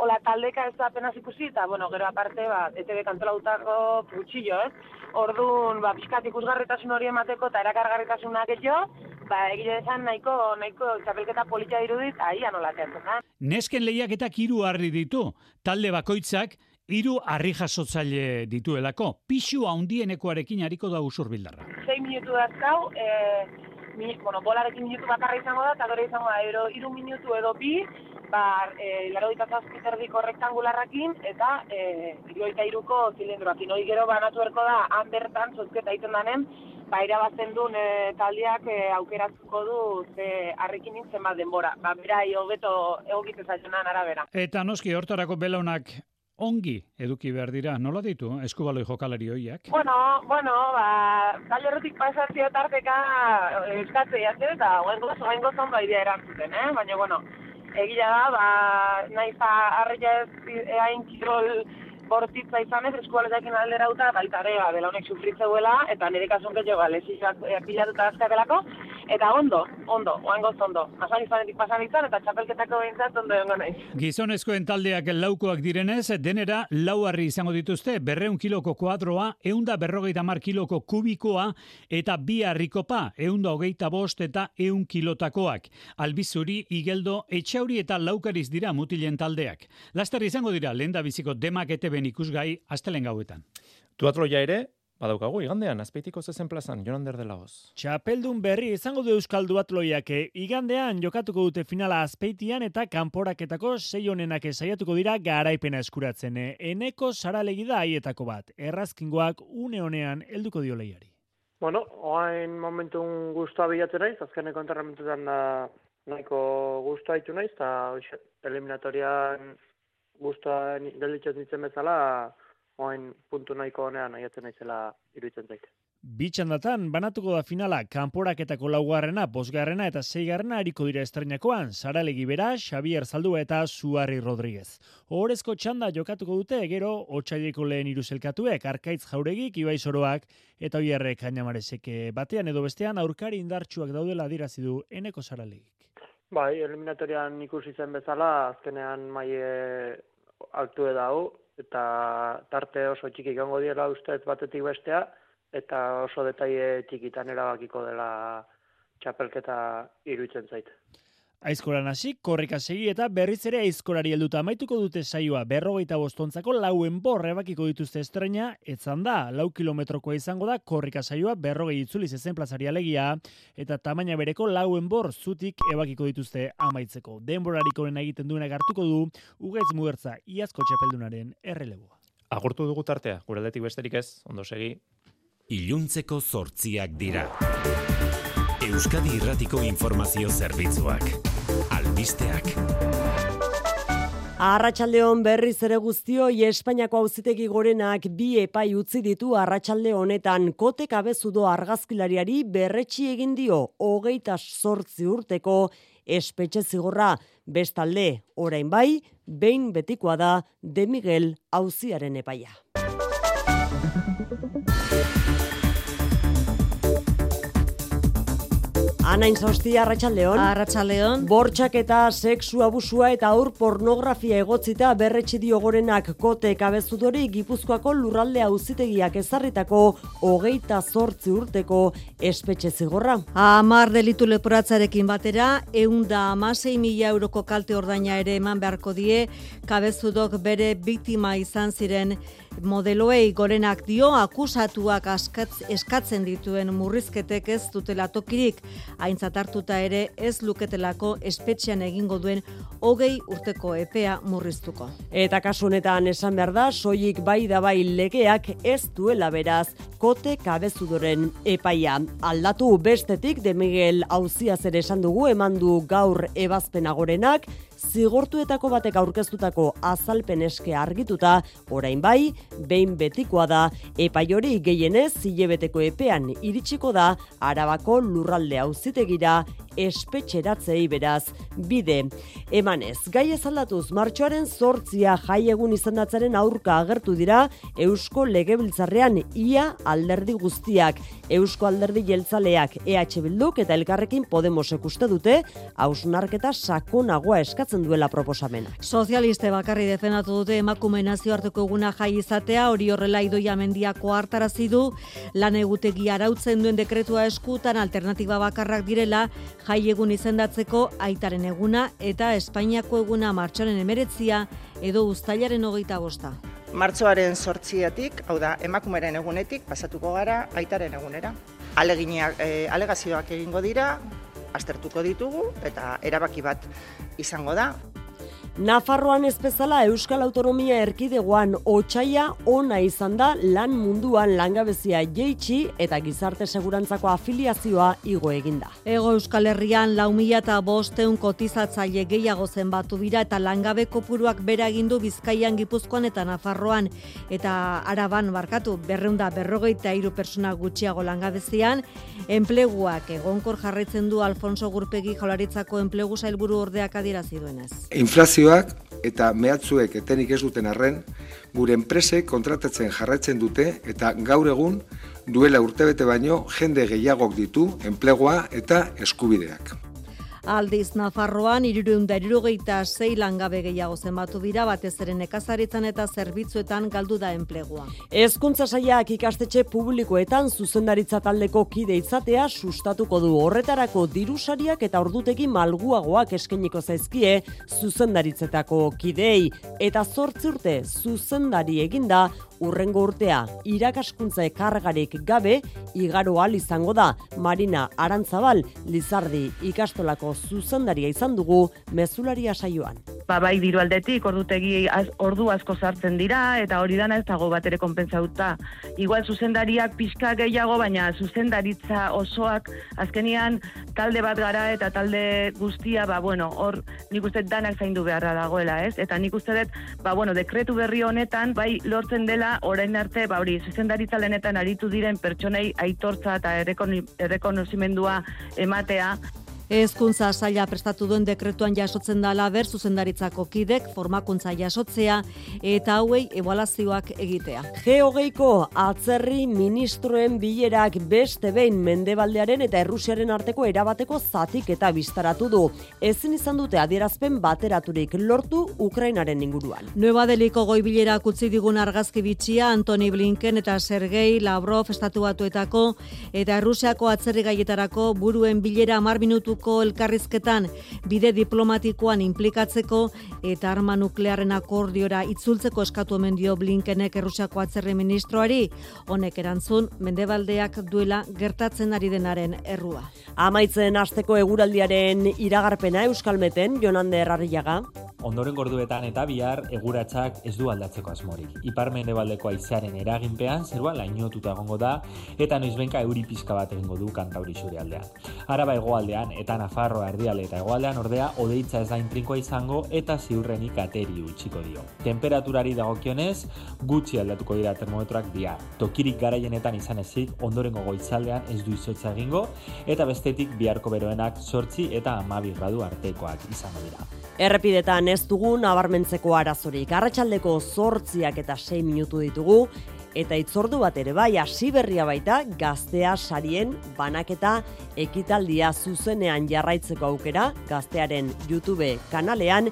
ola taldeka ez da apenas ikusi eta bueno, gero aparte ba ETB kantolautako gutxillo, ez? Ordun ba pizkat ikusgarritasun hori emateko eta erakargarritasuna gehiago, ba, egile esan nahiko, nahiko txapelketa polita dirudit, ahi anola da. Nesken lehiak eta kiru harri ditu, talde bakoitzak, hiru harri jasotzaile dituelako, pixu handienekoarekin hariko da usur bildarra. 6 minutu dazkau, e, mi, bueno, bolarekin minutu bakarra izango da, eta gero izango da, ero, iru minutu edo bi, ba, e, laro ditazazkiterdiko rektangularrakin, eta e, iruita iruko zilindroakin. Hoi gero banatu erko da, han bertan, zozketa iten danen, ba, irabazten duen e, taldeak e, aukeratzuko du ze harrekin nintzen bat denbora. Ba, bera, hobeto egokit ezaionan arabera. Eta noski, hortarako belaunak ongi eduki behar dira, nola ditu eskubaloi jokalari hoiak? Bueno, bueno, ba, talerrotik pasazio tarteka eh, eskatzea jazte, eta oen gozo, oen gozo idea erantzuten, eh? baina, bueno, egila da, ba, nahiz arreia ez eain kirol bortitza izan ez, eskualetekin alderauta, baita ere, ba, belaunek sufritzeuela, eta nire kasun gehiago, ba, lezizak e, pilatuta azkakelako, Eta ondo, ondo, oango ondo. Pasan izanetik pasan izan, eta txapelketako behintzat ondo egon nahi. Gizonezkoen taldeak laukoak direnez, denera lau harri izango dituzte, berreun kiloko kuadroa, eunda berrogeita mar kiloko kubikoa, eta bi harrikopa, eunda hogeita bost eta eun kilotakoak. Albizuri, igeldo, etxauri eta laukariz dira mutilen taldeak. Laster izango dira, lehen da biziko demak eteben ikusgai, astelen gauetan. Tuatloia ere, Badaukagu, igandean, azpeitiko zezen plazan, Jonander de Laoz. Txapeldun berri izango du Euskal Duatloiak, igandean jokatuko dute finala azpeitian eta kanporaketako sei honenak esaiatuko dira garaipena eskuratzen. Eneko saralegi da aietako bat, errazkingoak une honean helduko dio lehiari. Bueno, oain momentun guztua bilatzen naiz, azkeneko enterramentutan da nahiko guztua haitu naiz, eta eliminatorian guztua gelditzen ditzen bezala, oain puntu nahiko honean aiatzen naizela iruditzen zaite. Bitxandatan, banatuko da finala, kanporaketako laugarrena, bosgarrena eta zeigarrena hariko dira estrenakoan, Saralegi Bera, Xavier Zaldua eta Suarri Rodríguez. Horezko txanda jokatuko dute, gero, otxaileko lehen iruzelkatuek, arkaitz jauregik, ibai soroak, eta oierrek ainamarezeke batean edo bestean, aurkari indartsuak daudela dirazi du eneko Saralegik. Bai, eliminatorian ikusi zen bezala, azkenean maie altu edau, eta tarte oso txiki gongo diela ustez batetik bestea, eta oso detaile txikitan erabakiko dela txapelketa iruditzen zait. Aizkoran hasi, korrika segi eta berriz ere aizkorari helduta amaituko dute saioa berrogeita bostontzako lauen borre bakiko dituzte estrena, etzan da, lau kilometrokoa izango da korrika saioa berrogei itzuli zezen plazari alegia, eta tamaina bereko lauen bor zutik ebakiko dituzte amaitzeko. Denborariko egiten duena hartuko du, ugaiz mugertza iazko txapeldunaren erreleboa. Agurtu dugu tartea, gure besterik ez, ondo segi. Iluntzeko zortziak dira. Euskadi Irratiko Informazio Zerbitzuak. Albisteak. Arratxaldeon berriz ere guztioi Espainiako auzitegi gorenak bi epai utzi ditu arratsalde honetan kotek abezudo argazkilariari berretxi egin dio hogeita sortzi urteko espetxe zigorra bestalde orain bai, behin betikoa da De Miguel auziaren epaia. Anain zauzti, Arratxaldeon. Arratxaldeon. Bortxak eta sexu abusua eta aur pornografia egotzita berretxe diogorenak kote kabezudori gipuzkoako lurralde auzitegiak ezarritako hogeita zortzi urteko espetxe zigorra. Amar delitu leporatzarekin batera, eunda amasei mila euroko kalte ordaina ere eman beharko die, kabezudok bere biktima izan ziren modeloei gorenak dio akusatuak askatz, eskatzen dituen murrizketek ez dutela tokirik aintzat hartuta ere ez luketelako espetxean egingo duen hogei urteko epea murriztuko. Eta kasunetan esan behar da, soilik bai da bai legeak ez duela beraz kote kabezudoren epaia. Aldatu bestetik de Miguel Auzia zer esan dugu eman du gaur ebazpena gorenak, zigortuetako batek aurkeztutako azalpen eske argituta, orain bai, behin betikoa da, epai hori gehienez zilebeteko epean iritsiko da, arabako lurralde auzitegira espetxeratzei beraz bide. Emanez, gai ezaldatuz, martxoaren sortzia jai egun izandatzaren aurka agertu dira Eusko Legebiltzarrean ia alderdi guztiak. Eusko alderdi jeltzaleak EH Bilduk eta elkarrekin Podemosek uste dute, hausnarketa sakonagoa eskatzen duela proposamena. Sozialiste bakarri defendatu dute emakume nazioarteko eguna jai izatea, hori horrela idoia mendiako hartarazi du, lan egutegi arautzen duen dekretua eskutan alternatiba bakarrak direla, jai egun izendatzeko aitaren eguna eta Espainiako eguna martxoaren emeretzia edo ustailaren hogeita bosta. Martxoaren sortziatik, hau da, emakumeren egunetik, pasatuko gara aitaren egunera. Aleginak, e, alegazioak egingo dira, aztertuko ditugu eta erabaki bat izango da. Nafarroan ez bezala Euskal Autonomia Erkidegoan otsaia ona izan da lan munduan langabezia jeitsi eta gizarte segurantzako afiliazioa igo eginda. Ego Euskal Herrian lau mila eta bosteun kotizatzaile gehiago zenbatu bira eta langabe kopuruak bera egindu Bizkaian Gipuzkoan eta Nafarroan eta Araban barkatu berreunda berrogeita hiru persona gutxiago langabezian enpleguak egonkor jarraitzen du Alfonso Gurpegi jolaritzako enplegu sailburu ordeak adierazi duenez. Inflazio Kontratazioak eta mehatzuek etenik ez duten arren, gure enpresek kontratatzen jarraitzen dute eta gaur egun duela urtebete baino jende gehiagok ditu enplegoa eta eskubideak. Aldiz Nafarroan irureunda irurogeita zei langabe gehiago zenbatu dira batez ere nekazaritzan eta zerbitzuetan galdu da enplegua. Hezkuntza saiak ikastetxe publikoetan zuzendaritza taldeko kide izatea sustatuko du horretarako dirusariak eta ordutegi malguagoak eskeniko zaizkie zuzendaritzetako kidei eta zortzi urte zuzendari eginda urrengo urtea irakaskuntza ekargarik gabe igaro al izango da Marina Arantzabal Lizardi ikastolako zuzendaria izan dugu mezularia saioan. Ba, bai diru aldetik, ordutegi az, ordu asko sartzen dira, eta hori dana ez dago bat ere konpentsauta. Igual zuzendariak pixka gehiago, baina zuzendaritza osoak azkenian talde bat gara eta talde guztia, ba, bueno, hor nik uste danak zaindu beharra dagoela, ez? Eta nik uste dut, ba, bueno, dekretu berri honetan, bai lortzen dela, orain arte, ba, hori, zuzendaritza lehenetan aritu diren pertsonei aitortza eta errekonozimendua ematea, Ezkuntza saila prestatu duen dekretuan jasotzen da ber zuzendaritzako kidek formakuntza jasotzea eta hauei ebaluazioak egitea. Geogeiko atzerri ministroen bilerak beste behin mendebaldearen eta errusiaren arteko erabateko zatik eta biztaratu du. Ezin izan dute adierazpen bateraturik lortu Ukrainaren inguruan. Nueva Deliko goi bilerak utzi digun argazki bitxia Antoni Blinken eta Sergei Lavrov estatu batuetako eta Errusiako atzerri gaietarako buruen bilera mar minutu inguruko elkarrizketan bide diplomatikoan implikatzeko eta arma nuklearren akordiora itzultzeko eskatu hemen dio Blinkenek Errusiako atzerri ministroari honek erantzun mendebaldeak duela gertatzen ari denaren errua. Amaitzen asteko eguraldiaren iragarpena Euskalmeten Jonande Errarriaga ondoren gorduetan eta bihar eguratzak ez du aldatzeko asmorik. Ipar mendebaldeko aizearen eraginpean zerua lainotuta egongo da eta noizbenka euri pizka bat egingo du kantauri zure aldean. Araba hegoaldean eta Nafarroa erdiale eta hegoaldean ordea odeitza ez da intrinkoa izango eta ziurrenik ateri utxiko dio. Temperaturari dagokionez gutxi aldatuko dira termometroak bihar. Tokirik garaienetan izan ezik ondorengo goizaldean ez du izotza egingo eta bestetik biharko beroenak sortzi eta amabi gradu artekoak izango dira. Errepidetan ez dugu nabarmentzeko arazorik. Arratxaldeko zortziak eta 6 minutu ditugu, eta itzordu bat ere bai hasi berria baita gaztea sarien banaketa ekitaldia zuzenean jarraitzeko aukera gaztearen YouTube kanalean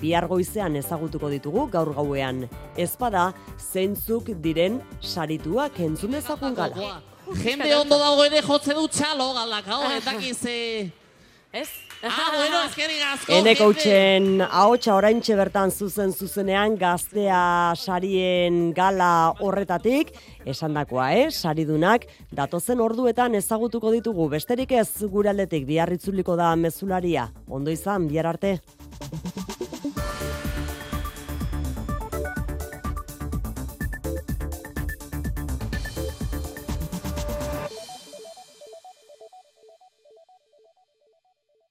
bihar goizean ezagutuko ditugu gaur gauean. Ezpada zeintzuk diren sarituak entzun ezagun gala. Jende ondo dago ere jotze du txalo galak, hau, eta kize... Ez? Ah, (laughs) bueno, eskerik asko. Ene coachen ahotsa oraintxe bertan zuzen zuzenean gaztea sarien gala horretatik esandakoa, eh? Saridunak datozen orduetan ezagutuko ditugu. Besterik ez gure aldetik biarritzuliko da mezularia. Ondo izan, bihar arte.